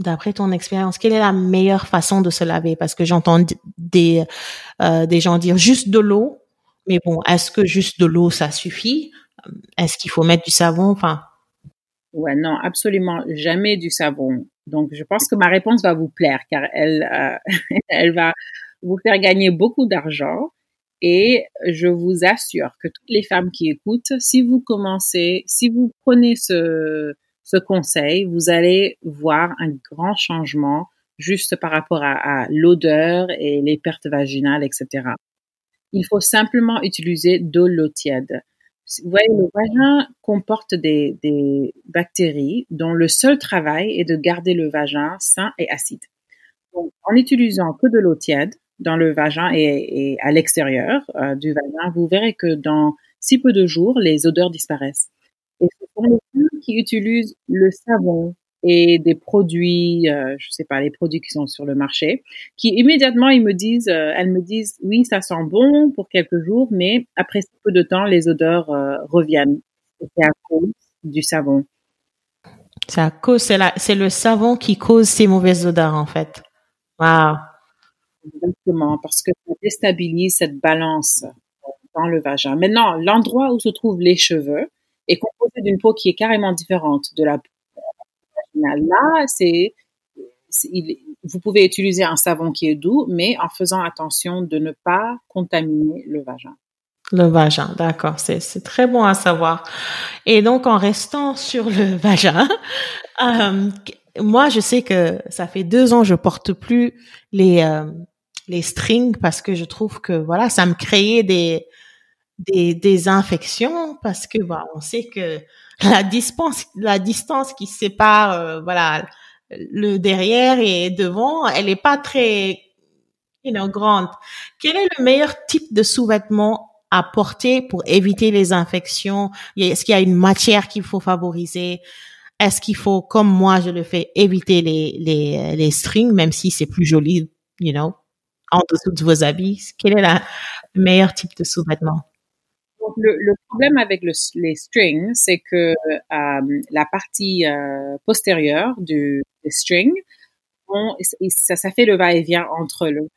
Speaker 1: d'après ton expérience, quelle est la meilleure façon de se laver? Parce que j'entends des euh, des gens dire juste de l'eau, mais bon, est-ce que juste de l'eau ça suffit? Est-ce qu'il faut mettre du savon? Enfin.
Speaker 2: Ouais, non, absolument jamais du savon. Donc, je pense que ma réponse va vous plaire car elle euh, elle va vous faire gagner beaucoup d'argent. Et je vous assure que toutes les femmes qui écoutent, si vous commencez, si vous prenez ce ce conseil, vous allez voir un grand changement juste par rapport à, l'odeur et les pertes vaginales, etc. Il faut simplement utiliser de l'eau tiède. Vous voyez, le vagin comporte des, bactéries dont le seul travail est de garder le vagin sain et acide. Donc, en utilisant que de l'eau tiède dans le vagin et, à l'extérieur euh, du vagin, vous verrez que dans si peu de jours, les odeurs disparaissent. Et ce sont les femmes qui utilisent le savon et des produits, euh, je sais pas, les produits qui sont sur le marché, qui immédiatement ils me disent, euh, elles me disent, oui, ça sent bon pour quelques jours, mais après peu de temps, les odeurs euh, reviennent. C'est à cause du savon.
Speaker 1: C'est à cause, c'est le savon qui cause ces mauvaises odeurs en fait. Wow.
Speaker 2: Exactement, parce que ça déstabilise cette balance dans le vagin. Maintenant, l'endroit où se trouvent les cheveux est composé d'une peau qui est carrément différente de la peau vaginale. Là, c'est, vous pouvez utiliser un savon qui est doux, mais en faisant attention de ne pas contaminer le vagin.
Speaker 1: Le vagin, d'accord, c'est très bon à savoir. Et donc en restant sur le vagin, euh, moi je sais que ça fait deux ans je porte plus les euh, les strings parce que je trouve que voilà ça me créait des des, des infections parce que bah, on sait que la distance la distance qui sépare euh, voilà le derrière et devant elle est pas très you know, grande. Quel est le meilleur type de sous-vêtement à porter pour éviter les infections? Est-ce qu'il y a une matière qu'il faut favoriser? Est-ce qu'il faut, comme moi je le fais, éviter les, les, les strings, même si c'est plus joli, you know, en dessous de vos habits Quel est le meilleur type de sous-vêtement
Speaker 2: le, problème avec le, les strings, c'est que euh, la partie euh, postérieure du des strings, ça, fait le va-et-vient entre le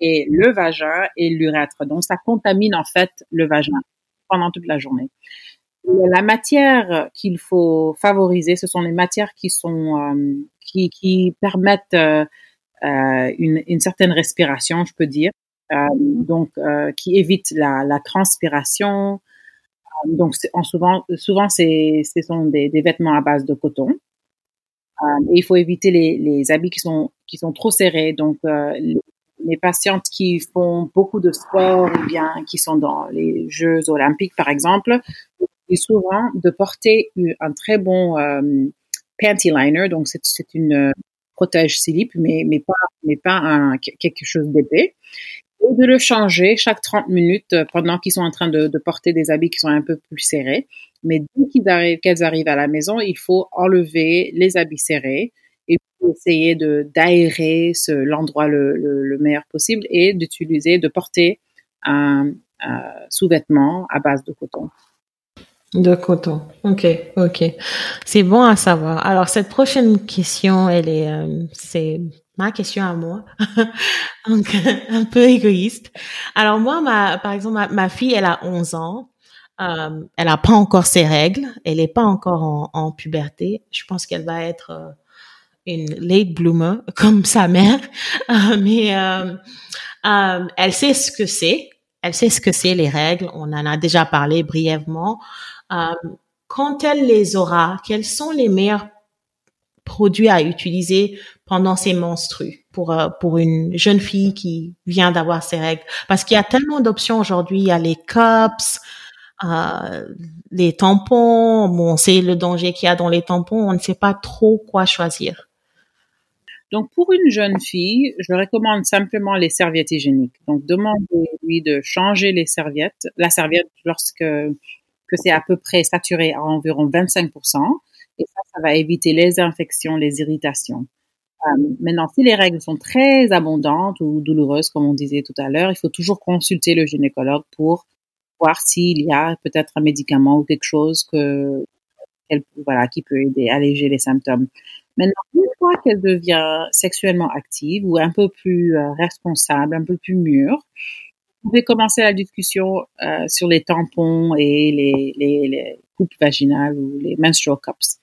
Speaker 2: et le vagin et l'urètre. Donc, ça contamine en fait le vagin pendant toute la journée. La matière qu'il faut favoriser, ce sont les matières qui sont euh, qui, permettent une, une, certaine respiration, je peux dire. Euh, donc, euh, qui évitent la, la transpiration. donc, en souvent, souvent, c'est, ce sont des, des, vêtements à base de coton. et il faut éviter les, les habits qui sont qui sont trop serrés. Donc, les, les patientes qui font beaucoup de sport ou bien qui sont dans les Jeux olympiques, par exemple, et souvent de porter un très bon euh, panty liner. Donc, c'est une euh, protège slip, mais, mais pas, mais pas un, quelque chose d'épais. Et de le changer chaque 30 minutes euh, pendant qu'ils sont en train de, porter des habits qui sont un peu plus serrés. Mais dès qu'ils arrivent, qu'elles arrivent à la maison, il faut enlever les habits serrés et essayer de d'aérer l'endroit le, le, meilleur possible et d'utiliser, de porter un, sous-vêtement à base de coton.
Speaker 1: De coton. Ok, ok. C'est bon à savoir. Alors cette prochaine question, elle est, euh, c'est ma question à moi, donc un peu égoïste. Alors moi, ma, par exemple, ma, fille, elle a 11 ans. Euh, elle n'a pas encore ses règles. Elle n'est pas encore en, puberté. Je pense qu'elle va être euh, une late bloomer comme sa mère, euh, mais euh, elle sait ce que c'est. Elle sait ce que c'est les règles. On en a déjà parlé brièvement. Quand elle les aura, quels sont les meilleurs produits à utiliser pendant ses menstrues pour pour une jeune fille qui vient d'avoir ses règles? Parce qu'il y a tellement d'options aujourd'hui. Il y a les cups. Euh, les tampons, bon, on sait le danger qu'il y a dans les tampons, on ne sait pas trop quoi choisir.
Speaker 2: Donc, pour une jeune fille, je recommande simplement les serviettes hygiéniques. Donc, demandez-lui de changer les serviettes, la serviette lorsque que c'est à peu près saturé à environ 25%. Et ça, ça va éviter les infections, les irritations. Euh, maintenant, si les règles sont très abondantes ou douloureuses, comme on disait tout à l'heure, il faut toujours consulter le gynécologue pour voir s'il y a peut-être un médicament ou quelque chose que, voilà, qui peut aider à alléger les symptômes. Maintenant, une fois qu'elle devient sexuellement active ou un peu plus euh, responsable, un peu plus mûre, pouvez commencer la discussion euh, sur les tampons et les, coupes vaginales ou les menstrual cups.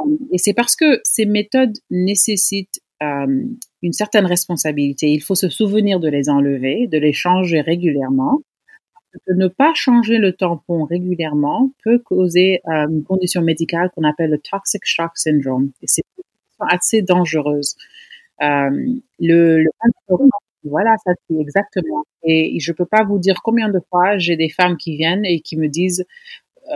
Speaker 2: Euh, et c'est parce que ces méthodes nécessitent euh, une certaine responsabilité. Il faut se souvenir de les enlever, de les changer régulièrement ne pas changer le tampon régulièrement peut causer une condition médicale qu'on appelle le toxic shock syndrome. Et c'est assez dangereuse. Le voilà, ça c'est exactement. Et je peux pas vous dire combien de fois j'ai des femmes qui viennent et qui me disent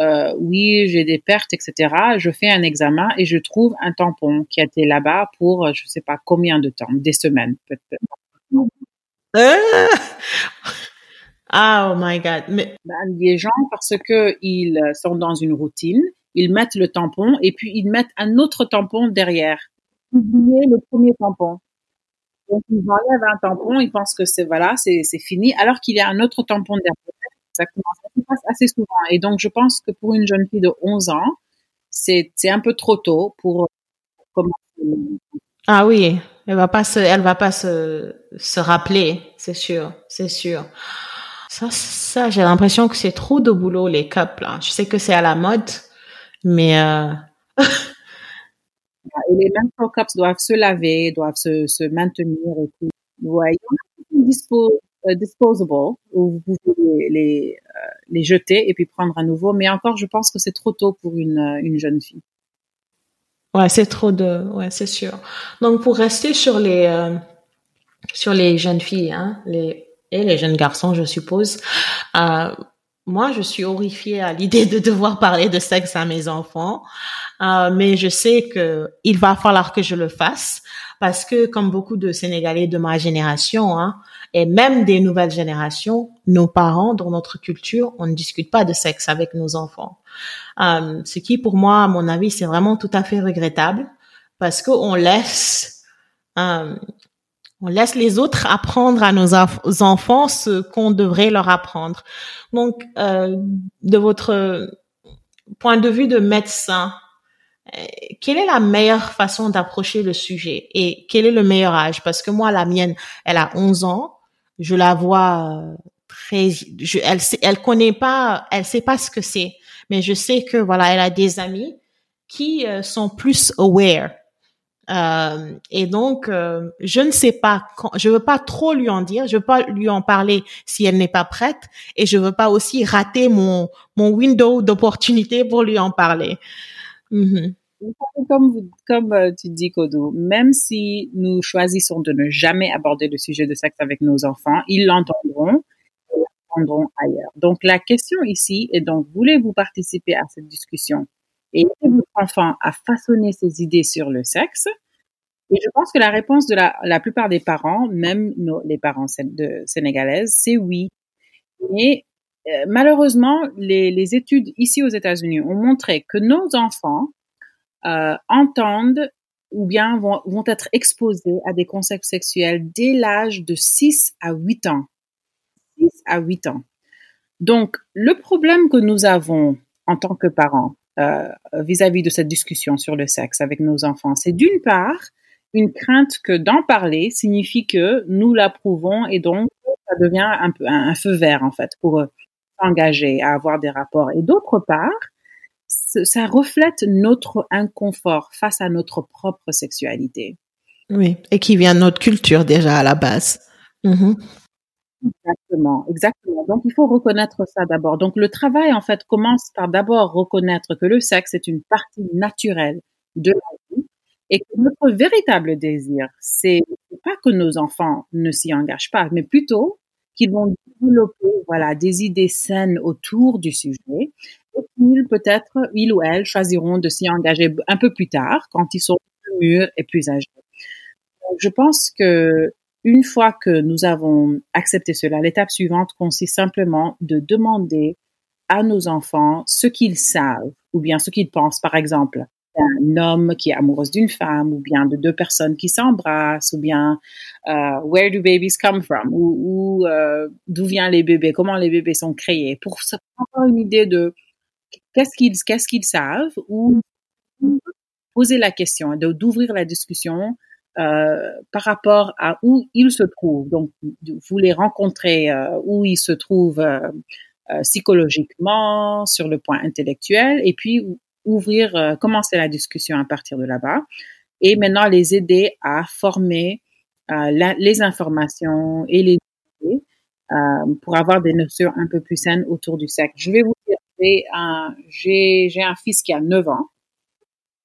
Speaker 2: euh, oui, j'ai des pertes, etc. Je fais un examen et je trouve un tampon qui a été là-bas pour je sais pas combien de temps, des semaines peut-être.
Speaker 1: Ah! Oh my God.
Speaker 2: Mais... Ben, les gens, parce que ils sont dans une routine, ils mettent le tampon et puis ils mettent un autre tampon derrière. Oubliez le premier tampon. Donc, ils enlèvent un tampon, ils pensent que c'est, voilà, c'est, fini, alors qu'il y a un autre tampon derrière. Ça se passe assez souvent. Et donc, je pense que pour une jeune fille de 11 ans, c'est, un peu trop tôt pour commencer.
Speaker 1: Ah oui. Elle va pas se, elle va pas se, se rappeler, c'est sûr, c'est sûr. Ça, ça, j'ai l'impression que c'est trop de boulot les cups là. Je sais que c'est à la mode, mais euh...
Speaker 2: et les menstrual cups doivent se laver, doivent se, se maintenir et tout. Ouais, il y en a dispo, euh, disposable où vous pouvez les, euh, les jeter et puis prendre un nouveau. Mais encore, je pense que c'est trop tôt pour une, euh, une jeune fille.
Speaker 1: Ouais, c'est trop de, ouais, c'est sûr. Donc pour rester sur les euh, sur les jeunes filles, hein, les et les jeunes garçons, je suppose. Moi, je suis horrifiée à l'idée de devoir parler de sexe à mes enfants, euh, mais je sais que il va falloir que je le fasse parce que, comme beaucoup de Sénégalais de ma génération, hein, et même des nouvelles générations, nos parents, dans notre culture, on ne discute pas de sexe avec nos enfants. Euh, ce qui, pour moi, à mon avis, c'est vraiment tout à fait regrettable parce qu'on laisse, euh, on laisse les autres apprendre à nos enfants ce qu'on devrait leur apprendre. Donc, euh, de votre point de vue de médecin, euh, quelle est la meilleure façon d'approcher le sujet et quel est le meilleur âge? Parce que moi, la mienne, elle a 11 ans. Je la vois euh, très, elle, elle connaît pas, elle sait pas ce que c'est mais je sais que voilà, elle a des amis qui euh, sont plus aware. Euh, et donc, euh, je ne sais pas quand, je veux pas trop lui en dire, je veux pas lui en parler si elle n'est pas prête, et je veux pas aussi rater mon mon window d'opportunité pour lui en parler.
Speaker 2: Mm-hmm. Comme, comme tu dis, Kodo, même si nous choisissons de ne jamais aborder le sujet de sexe avec nos enfants, ils l'entendront ailleurs. Donc la question ici est donc voulez-vous participer à cette discussion? Et aider votre enfant à façonner ses idées sur le sexe Et je pense que la réponse de la, la plupart des parents, même nos, les parents sénégalaises, c'est oui. Mais euh, malheureusement, les, les, études ici aux États-Unis ont montré que nos enfants euh, entendent ou bien vont, vont être exposés à des concepts sexuels dès l'âge de 6 à 8 ans à 8 ans. Donc, le problème que nous avons en tant que parents euh, vis-à-vis de cette discussion sur le sexe avec nos enfants, c'est d'une part une crainte que d'en parler signifie que nous l'approuvons et donc ça devient un peu un, feu vert en fait pour s'engager à avoir des rapports. Et d'autre part, ça reflète notre inconfort face à notre propre sexualité.
Speaker 1: Oui, et qui vient de notre culture déjà à la base. Mm-hmm.
Speaker 2: Exactement, exactement. Donc, il faut reconnaître ça d'abord. Donc, le travail, en fait, commence par d'abord reconnaître que le sexe est une partie naturelle de la vie et que notre véritable désir, c'est pas que nos enfants ne s'y engagent pas, mais plutôt qu'ils vont développer, voilà, des idées saines autour du sujet et qu'ils, peut-être, ils ou elles choisiront de s'y engager un peu plus tard, quand ils sont plus mûrs et plus âgés. Donc, je pense que une fois que nous avons accepté cela, l'étape suivante consiste simplement de demander à nos enfants ce qu'ils savent ou bien ce qu'ils pensent, par exemple, d'un homme qui est amoureux d'une femme ou bien de deux personnes qui s'embrassent ou bien uh, where do babies come from? Ou, uh, d'où viennent les bébés, comment les bébés sont créés? Pour avoir une idée de qu'est-ce qu'ils qu'est-ce qu'ils savent ou poser la question, d'ouvrir la discussion euh, par rapport à où ils se trouvent. Donc, vous les rencontrez euh, où ils se trouvent euh, psychologiquement, sur le point intellectuel, et puis ouvrir, commencer la discussion à partir de là-bas, et maintenant les aider à former les informations et les idées pour avoir des notions un peu plus saines autour du sexe. Je vais vous dire, j'ai un, un fils qui a 9 ans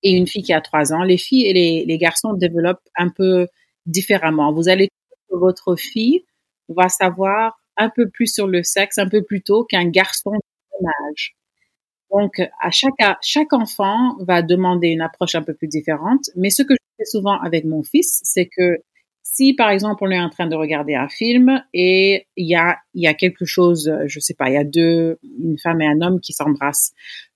Speaker 2: et une fille qui a trois ans. Les filles et les, garçons développent un peu différemment. Vous allez votre fille va savoir un peu plus sur le sexe un peu plus tôt qu'un garçon de son âge. Donc, à chaque, chaque enfant va demander une approche un peu plus différente. Mais ce que je fais souvent avec mon fils, c'est que si, par exemple, on est en train de regarder un film et il y a, il y a quelque chose, je sais pas, il y a deux, une femme et un homme qui s'embrassent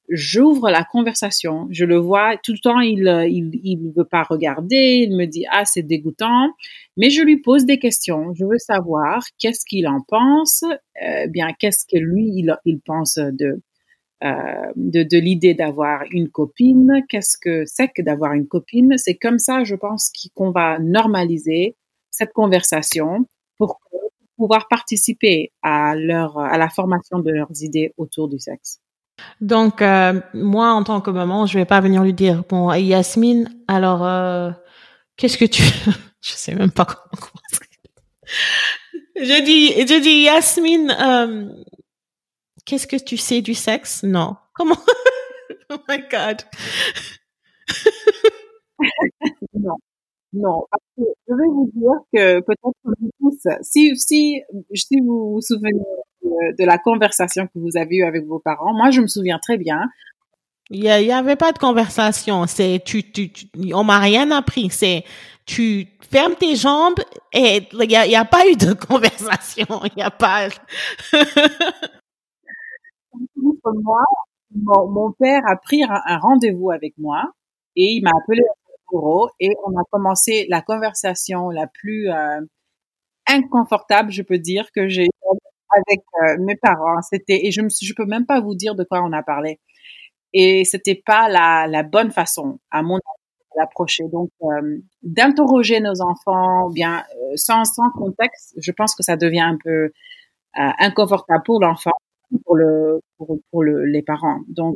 Speaker 2: j'ouvre la conversation, je le vois tout le temps, il il il veut pas regarder, il me dit ah c'est dégoûtant, mais je lui pose des questions, je veux savoir qu'est-ce qu'il en pense, euh, bien qu'est-ce que lui il il pense de de, de l'idée d'avoir une copine, qu'est-ce que c'est que d'avoir une copine? C'est comme ça, je pense, qu'on va normaliser cette conversation pour pouvoir participer à leur à la formation de leurs idées autour du sexe.
Speaker 1: Donc euh, moi en tant que maman, je vais pas venir lui dire bon Yasmine, alors euh, qu'est-ce que tu je sais même pas comment je dis je dis Yasmine euh, qu'est-ce que tu sais du sexe? Non. Comment? Oh my god.
Speaker 2: non. Non, je vais vous dire que peut-être tous, si, si, si vous vous souvenez de, la conversation que vous avez eue avec vos parents, moi je me souviens très bien.
Speaker 1: Il y, avait pas de conversation. C'est tu, tu, on m'a rien appris. C'est tu fermes tes jambes et il y a, a pas eu de conversation. Il y a pas.
Speaker 2: moi, mon, mon, père a pris un rendez-vous avec moi et il m'a appelé et on a commencé la conversation la plus euh, inconfortable, je peux dire, que j'ai avec euh, mes parents. C'était et je me je peux même pas vous dire de quoi on a parlé. Et c'était pas la, bonne façon à mon d'approcher. Donc euh, d'interroger nos enfants, bien sans contexte, je pense que ça devient un peu inconfortable pour l'enfant, pour le pour, pour le, les parents. Donc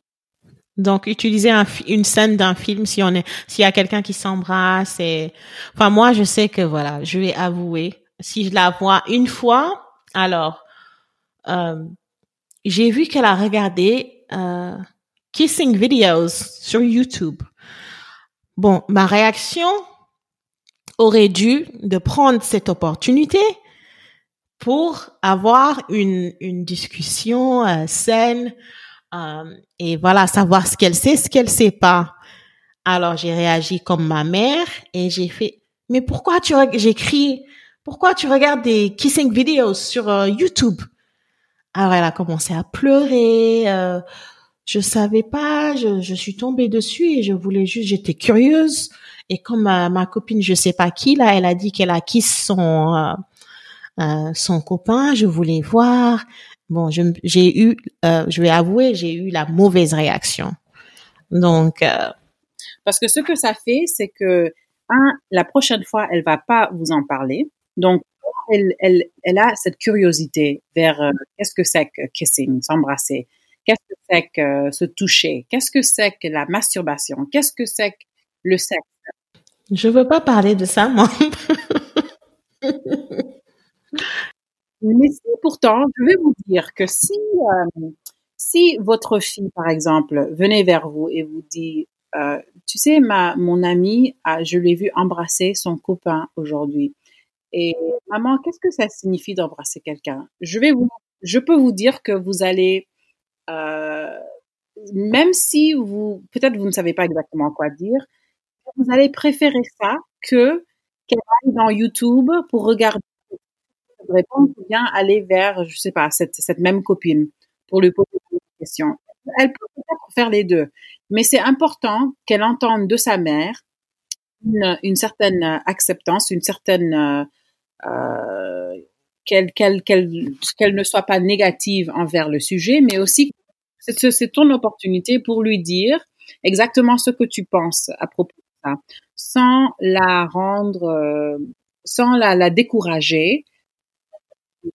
Speaker 1: donc, utiliser une scène d'un film si on est, s'il y a quelqu'un qui s'embrasse et, enfin, moi, je sais que voilà, je vais avouer, si je la vois une fois, alors, euh, j'ai vu qu'elle a regardé euh, kissing videos sur YouTube. Bon, ma réaction aurait dû de prendre cette opportunité pour avoir une, discussion euh, saine, euh, et voilà, savoir ce qu'elle sait, ce qu'elle sait pas. Alors j'ai réagi comme ma mère et j'ai fait, mais pourquoi tu j'écris, pourquoi tu regardes des kissing videos sur euh, YouTube? Alors elle a commencé à pleurer. Euh, je savais pas, je, je, suis tombée dessus et je voulais juste, j'étais curieuse. Et comme ma, ma, copine, je sais pas qui là, elle a dit qu'elle a kiss son euh, euh son copain, je voulais voir. Bon, j'ai eu, euh, je vais avouer, j'ai eu la mauvaise réaction. Donc, euh,
Speaker 2: parce que ce que ça fait, c'est que un, la prochaine fois, elle va pas vous en parler. Donc, elle, elle, elle a cette curiosité vers euh, qu'est-ce que c'est que kissing, s'embrasser, qu'est-ce que c'est que se toucher, qu'est-ce que c'est que la masturbation, qu'est-ce que c'est que le sexe?
Speaker 1: Je veux pas parler de ça, moi.
Speaker 2: Mais si pourtant, je vais vous dire que si euh, si votre fille, par exemple, venait vers vous et vous dit, euh, tu sais, ma mon amie, je l'ai vu embrasser son copain aujourd'hui. Et maman, qu'est-ce que ça signifie d'embrasser quelqu'un? Je vais vous, je peux vous dire que vous allez, euh, même si vous, peut-être vous ne savez pas exactement quoi dire, vous allez préférer ça que qu'elle aille dans YouTube pour regarder répondre, bien aller vers, je sais pas, cette, cette même copine pour lui poser des questions. Elle peut peut-être faire les deux, mais c'est important qu'elle entende de sa mère une, une certaine acceptance, une certaine euh qu'elle qu'elle qu'elle qu'elle ne soit pas négative envers le sujet, mais aussi c'est c'est ton opportunité pour lui dire exactement ce que tu penses à propos de ça, sans la rendre, euh, sans la, la décourager,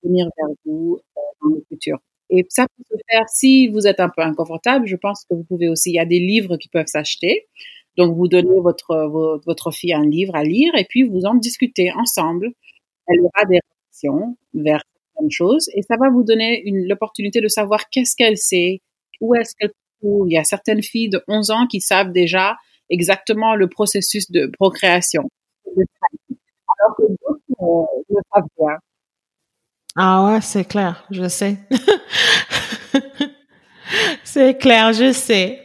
Speaker 2: venir vers vous euh, dans le futur. Et ça peut se faire si vous êtes un peu inconfortable. Je pense que vous pouvez aussi. Il y a des livres qui peuvent s'acheter. Donc vous donnez votre votre fille un livre à lire et puis vous en discutez ensemble. Elle aura des réactions vers certaines choses et ça va vous donner l'opportunité de savoir qu'est-ce qu'elle sait, où est-ce qu'elle Il y a certaines filles de 11 ans qui savent déjà exactement le processus de procréation. Alors que d'autres euh, ne savent pas.
Speaker 1: Ah ouais, c'est clair, je sais. c'est clair, je sais.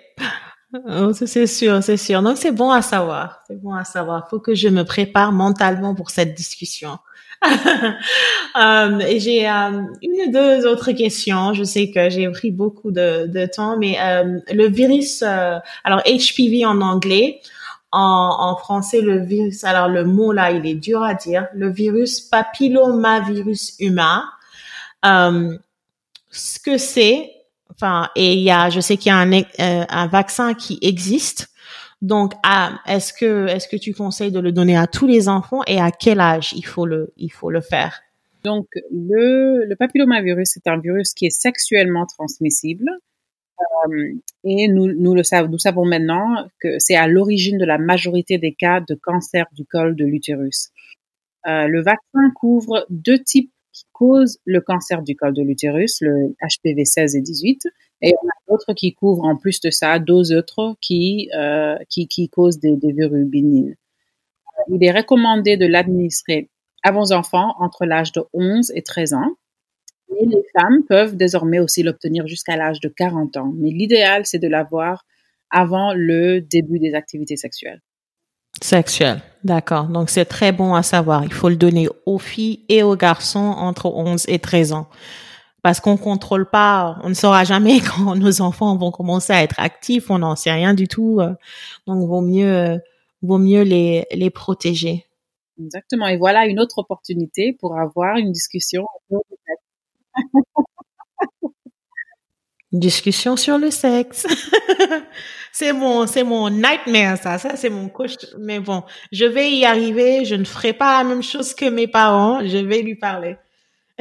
Speaker 1: Oh, c'est sûr, c'est sûr. Donc c'est bon à savoir. C'est bon à savoir. Faut que je me prépare mentalement pour cette discussion. euh, j'ai euh, une ou deux autres questions. Je sais que j'ai pris beaucoup de, de temps, mais euh, le virus, alors HPV en anglais, en, en, français, le virus, alors le mot là, il est dur à dire, le virus papillomavirus humain. Euh, ce que c'est, Enfin, et il y a, je sais qu'il y a un, euh, un vaccin qui existe. Donc, est-ce que est-ce que tu conseilles de le donner à tous les enfants et à quel âge il faut le il faut le faire?
Speaker 2: Donc, le le papillomavirus c'est un virus qui est sexuellement transmissible. Euh, et nous, nous le savons, maintenant que c'est à l'origine de la majorité des cas de cancer du col de l'utérus. Euh, le vaccin couvre deux types qui causent le cancer du col de l'utérus, le HPV 16 et 18, et on a d'autres qui couvrent en plus de ça deux autres qui, euh, qui, qui causent des, des. Il est recommandé de l'administrer à vos enfants entre l'âge de 11 et 13 ans et les femmes peuvent désormais aussi l'obtenir jusqu'à l'âge de 40 ans. Mais l'idéal, c'est de l'avoir avant le début des activités sexuelles.
Speaker 1: Sexuelles, d'accord. Donc c'est très bon à savoir. Il faut le donner aux filles et aux garçons entre 11 et 13 ans. Parce qu'on contrôle pas, on ne saura jamais quand nos enfants vont commencer à être actifs, on n'en sait rien du tout. Donc vaut mieux, vaut mieux les, les protéger.
Speaker 2: Exactement. Et voilà une autre opportunité pour avoir une discussion
Speaker 1: Discussion sur le sexe. c'est mon, c'est mon nightmare, ça. Ça, c'est mon coach. Mais bon, je vais y arriver. Je ne ferai pas la même chose que mes parents. Je vais lui parler.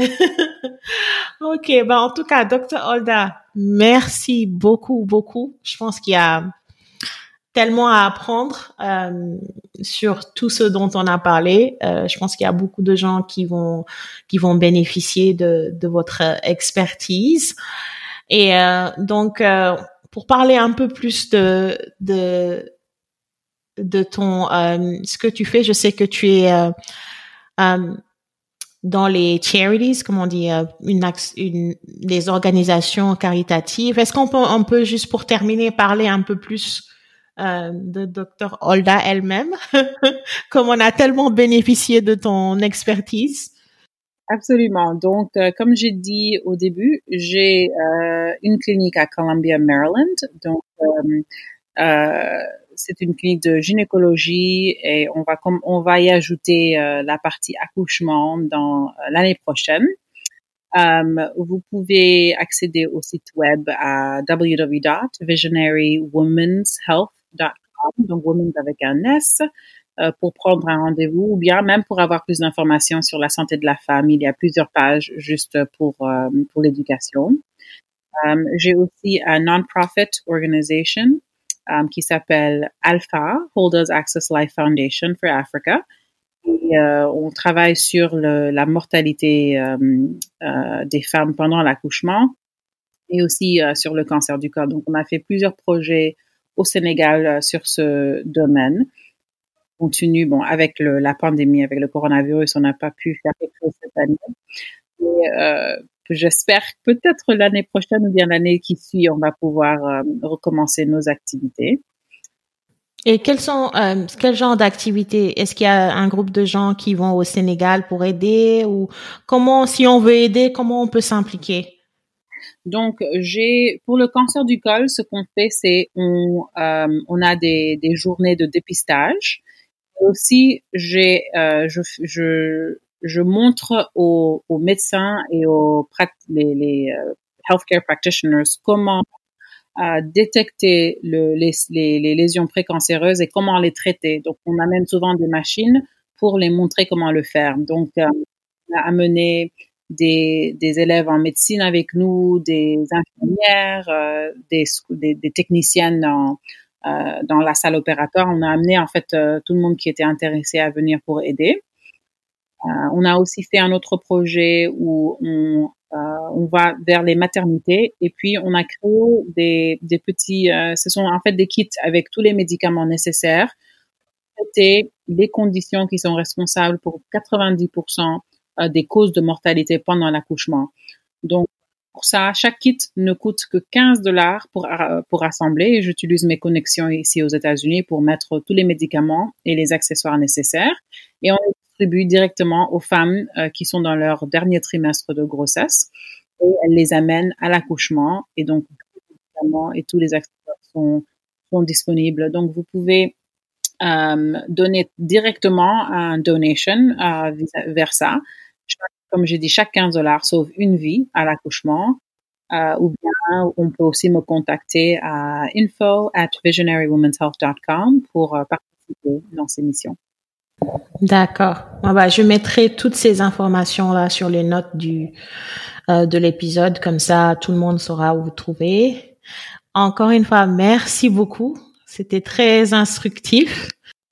Speaker 1: ok. Ben, en tout cas, Dr. Holda, merci beaucoup, beaucoup. Je pense qu'il y a tellement à apprendre euh, sur tout ce dont on a parlé. Euh, je pense qu'il y a beaucoup de gens qui vont qui vont bénéficier de, de votre expertise. Et euh, donc, pour parler un peu plus de de ton ce que tu fais, je sais que tu es dans les charities, comment on dit, une, une, les organisations caritatives. Est-ce qu'on peut, on peut juste pour terminer parler un peu plus euh, de Dr. Holda elle-même, comme on a tellement bénéficié de ton expertise.
Speaker 2: Absolument. Donc, euh, comme j'ai dit au début, j'ai euh, une clinique à Columbia, Maryland. Donc, c'est une clinique de gynécologie et on va on va y ajouter la partie accouchement dans l'année prochaine. vous pouvez accéder au site web à www.visionarywomen'shealth donc Women's avec un S, euh, pour prendre un rendez-vous ou bien même pour avoir plus d'informations sur la santé de la femme. Il y a plusieurs pages juste pour, euh, pour l'éducation. Um, J'ai aussi un non-profit organization qui s'appelle Alpha, Holders Access Life Foundation for Africa. Et, euh, on travaille sur la mortalité euh, des femmes pendant l'accouchement et aussi sur le cancer du corps. Donc, on a fait plusieurs projets au Sénégal euh, sur ce domaine. Continue, bon, avec la pandémie, avec le coronavirus, on n'a pas pu faire quelque chose cette année. Euh, j'espère peut-être l'année prochaine ou bien l'année qui suit, on va pouvoir euh, recommencer nos activités.
Speaker 1: Et quels sont quel genre d'activités Est-ce qu'il y a un groupe de gens qui vont au Sénégal pour aider ou comment, si on veut aider, comment on peut s'impliquer?
Speaker 2: Donc, j'ai pour le cancer du col, ce qu'on fait, c'est on, euh, a des, journées de dépistage. Aussi, j'ai euh, je, montre aux, médecins et aux les, euh, healthcare practitioners comment détecter le, les, les, les, lésions précancéreuses et comment les traiter. Donc, on amène souvent des machines pour les montrer comment le faire. Donc, on a amené des, des élèves en médecine avec nous, des infirmières, euh, des, des, des, techniciennes dans, euh, dans la salle opératoire. On a amené en fait euh, tout le monde qui était intéressé à venir pour aider. Euh, on a aussi fait un autre projet où on, on va vers les maternités et puis on a créé des, des petits, ce sont en fait des kits avec tous les médicaments nécessaires traiter les conditions qui sont responsables pour 90% euh, des causes de mortalité pendant l'accouchement. Donc, pour ça, chaque kit ne coûte que 15 dollars pour, euh, pour assembler j'utilise mes connexions ici aux États-Unis pour mettre tous les médicaments et les accessoires nécessaires. Et on les distribue directement aux femmes euh, qui sont dans leur dernier trimestre de grossesse. Et elles les amènent à l'accouchement. Et donc les médicaments et tous les accessoires sont, sont disponibles. Donc vous pouvez euh, donner directement un donation vers ça comme j'ai dit, chaque 15 dollars sauve une vie à l'accouchement. euh, ou bien on peut aussi me contacter à info at visionarywomenshealth.com pour euh, participer dans ces missions.
Speaker 1: D'accord. bah, je mettrai toutes ces informations là sur les notes du euh, de l'épisode, comme ça tout le monde saura où vous trouver. Encore une fois, merci beaucoup. C'était très instructif.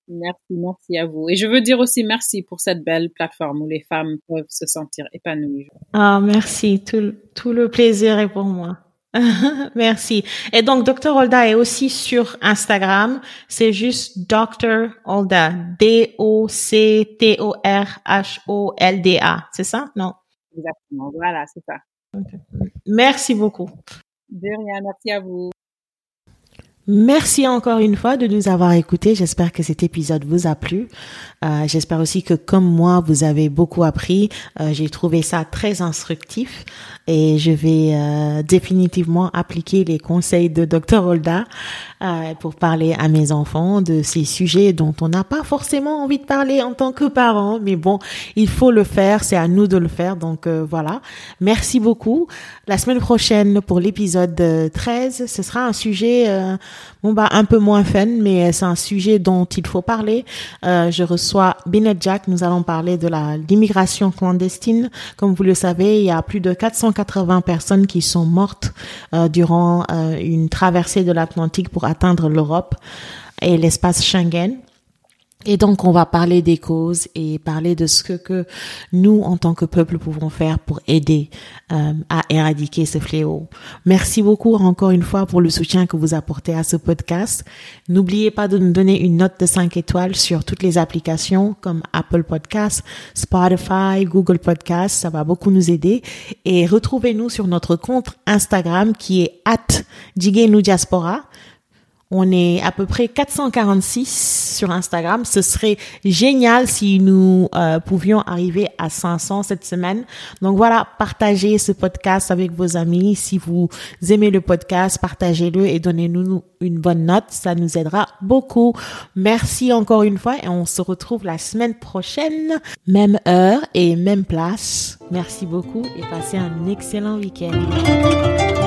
Speaker 2: Merci, merci à vous. Et je veux dire aussi merci pour cette belle plateforme où les femmes peuvent se sentir épanouies.
Speaker 1: Ah, merci. Tout, tout le plaisir est pour moi. Merci. Et donc, Dr. Olda est aussi sur Instagram. C'est juste Dr. Olda. D-O-C-T-O-R-H-O-L-D-A. C'est ça? Non?
Speaker 2: Exactement. Voilà, c'est ça.
Speaker 1: Merci beaucoup.
Speaker 2: De rien. Merci à vous.
Speaker 1: Merci encore une fois de nous avoir écoutés. J'espère que cet épisode vous a plu. Euh, J'espère aussi que comme moi, vous avez beaucoup appris. Euh, J'ai trouvé ça très instructif et je vais euh, définitivement appliquer les conseils de Dr. Holda euh, pour parler à mes enfants de ces sujets dont on n'a pas forcément envie de parler en tant que parents. Mais bon, il faut le faire. C'est à nous de le faire. Donc voilà. Merci beaucoup. La semaine prochaine pour l'épisode 13, ce sera un sujet bon bah un peu moins fun, mais c'est un sujet dont il faut parler. je reçois Binet Jack. Nous allons parler de la l'immigration clandestine. Comme vous le savez, il y a plus de 480 personnes qui sont mortes euh, durant euh, une traversée de l'Atlantique pour atteindre l'Europe et l'espace Schengen. Et donc, on va parler des causes et parler de ce que, nous, en tant que peuple, pouvons faire pour aider euh, à éradiquer ce fléau. Merci beaucoup encore une fois pour le soutien que vous apportez à ce podcast. N'oubliez pas de nous donner une note de 5 étoiles sur toutes les applications comme Apple Podcasts, Spotify, Google Podcasts. Ça va beaucoup nous aider. Et retrouvez-nous sur notre compte Instagram qui est at Diaspora. On est à peu près 446 sur Instagram. Ce serait génial si nous euh, pouvions arriver à 500 cette semaine. Donc voilà, partagez ce podcast avec vos amis. Si vous aimez le podcast, partagez-le et donnez-nous une bonne note. Ça nous aidera beaucoup. Merci encore une fois et on se retrouve la semaine prochaine, même heure et même place. Merci beaucoup et passez un excellent week-end.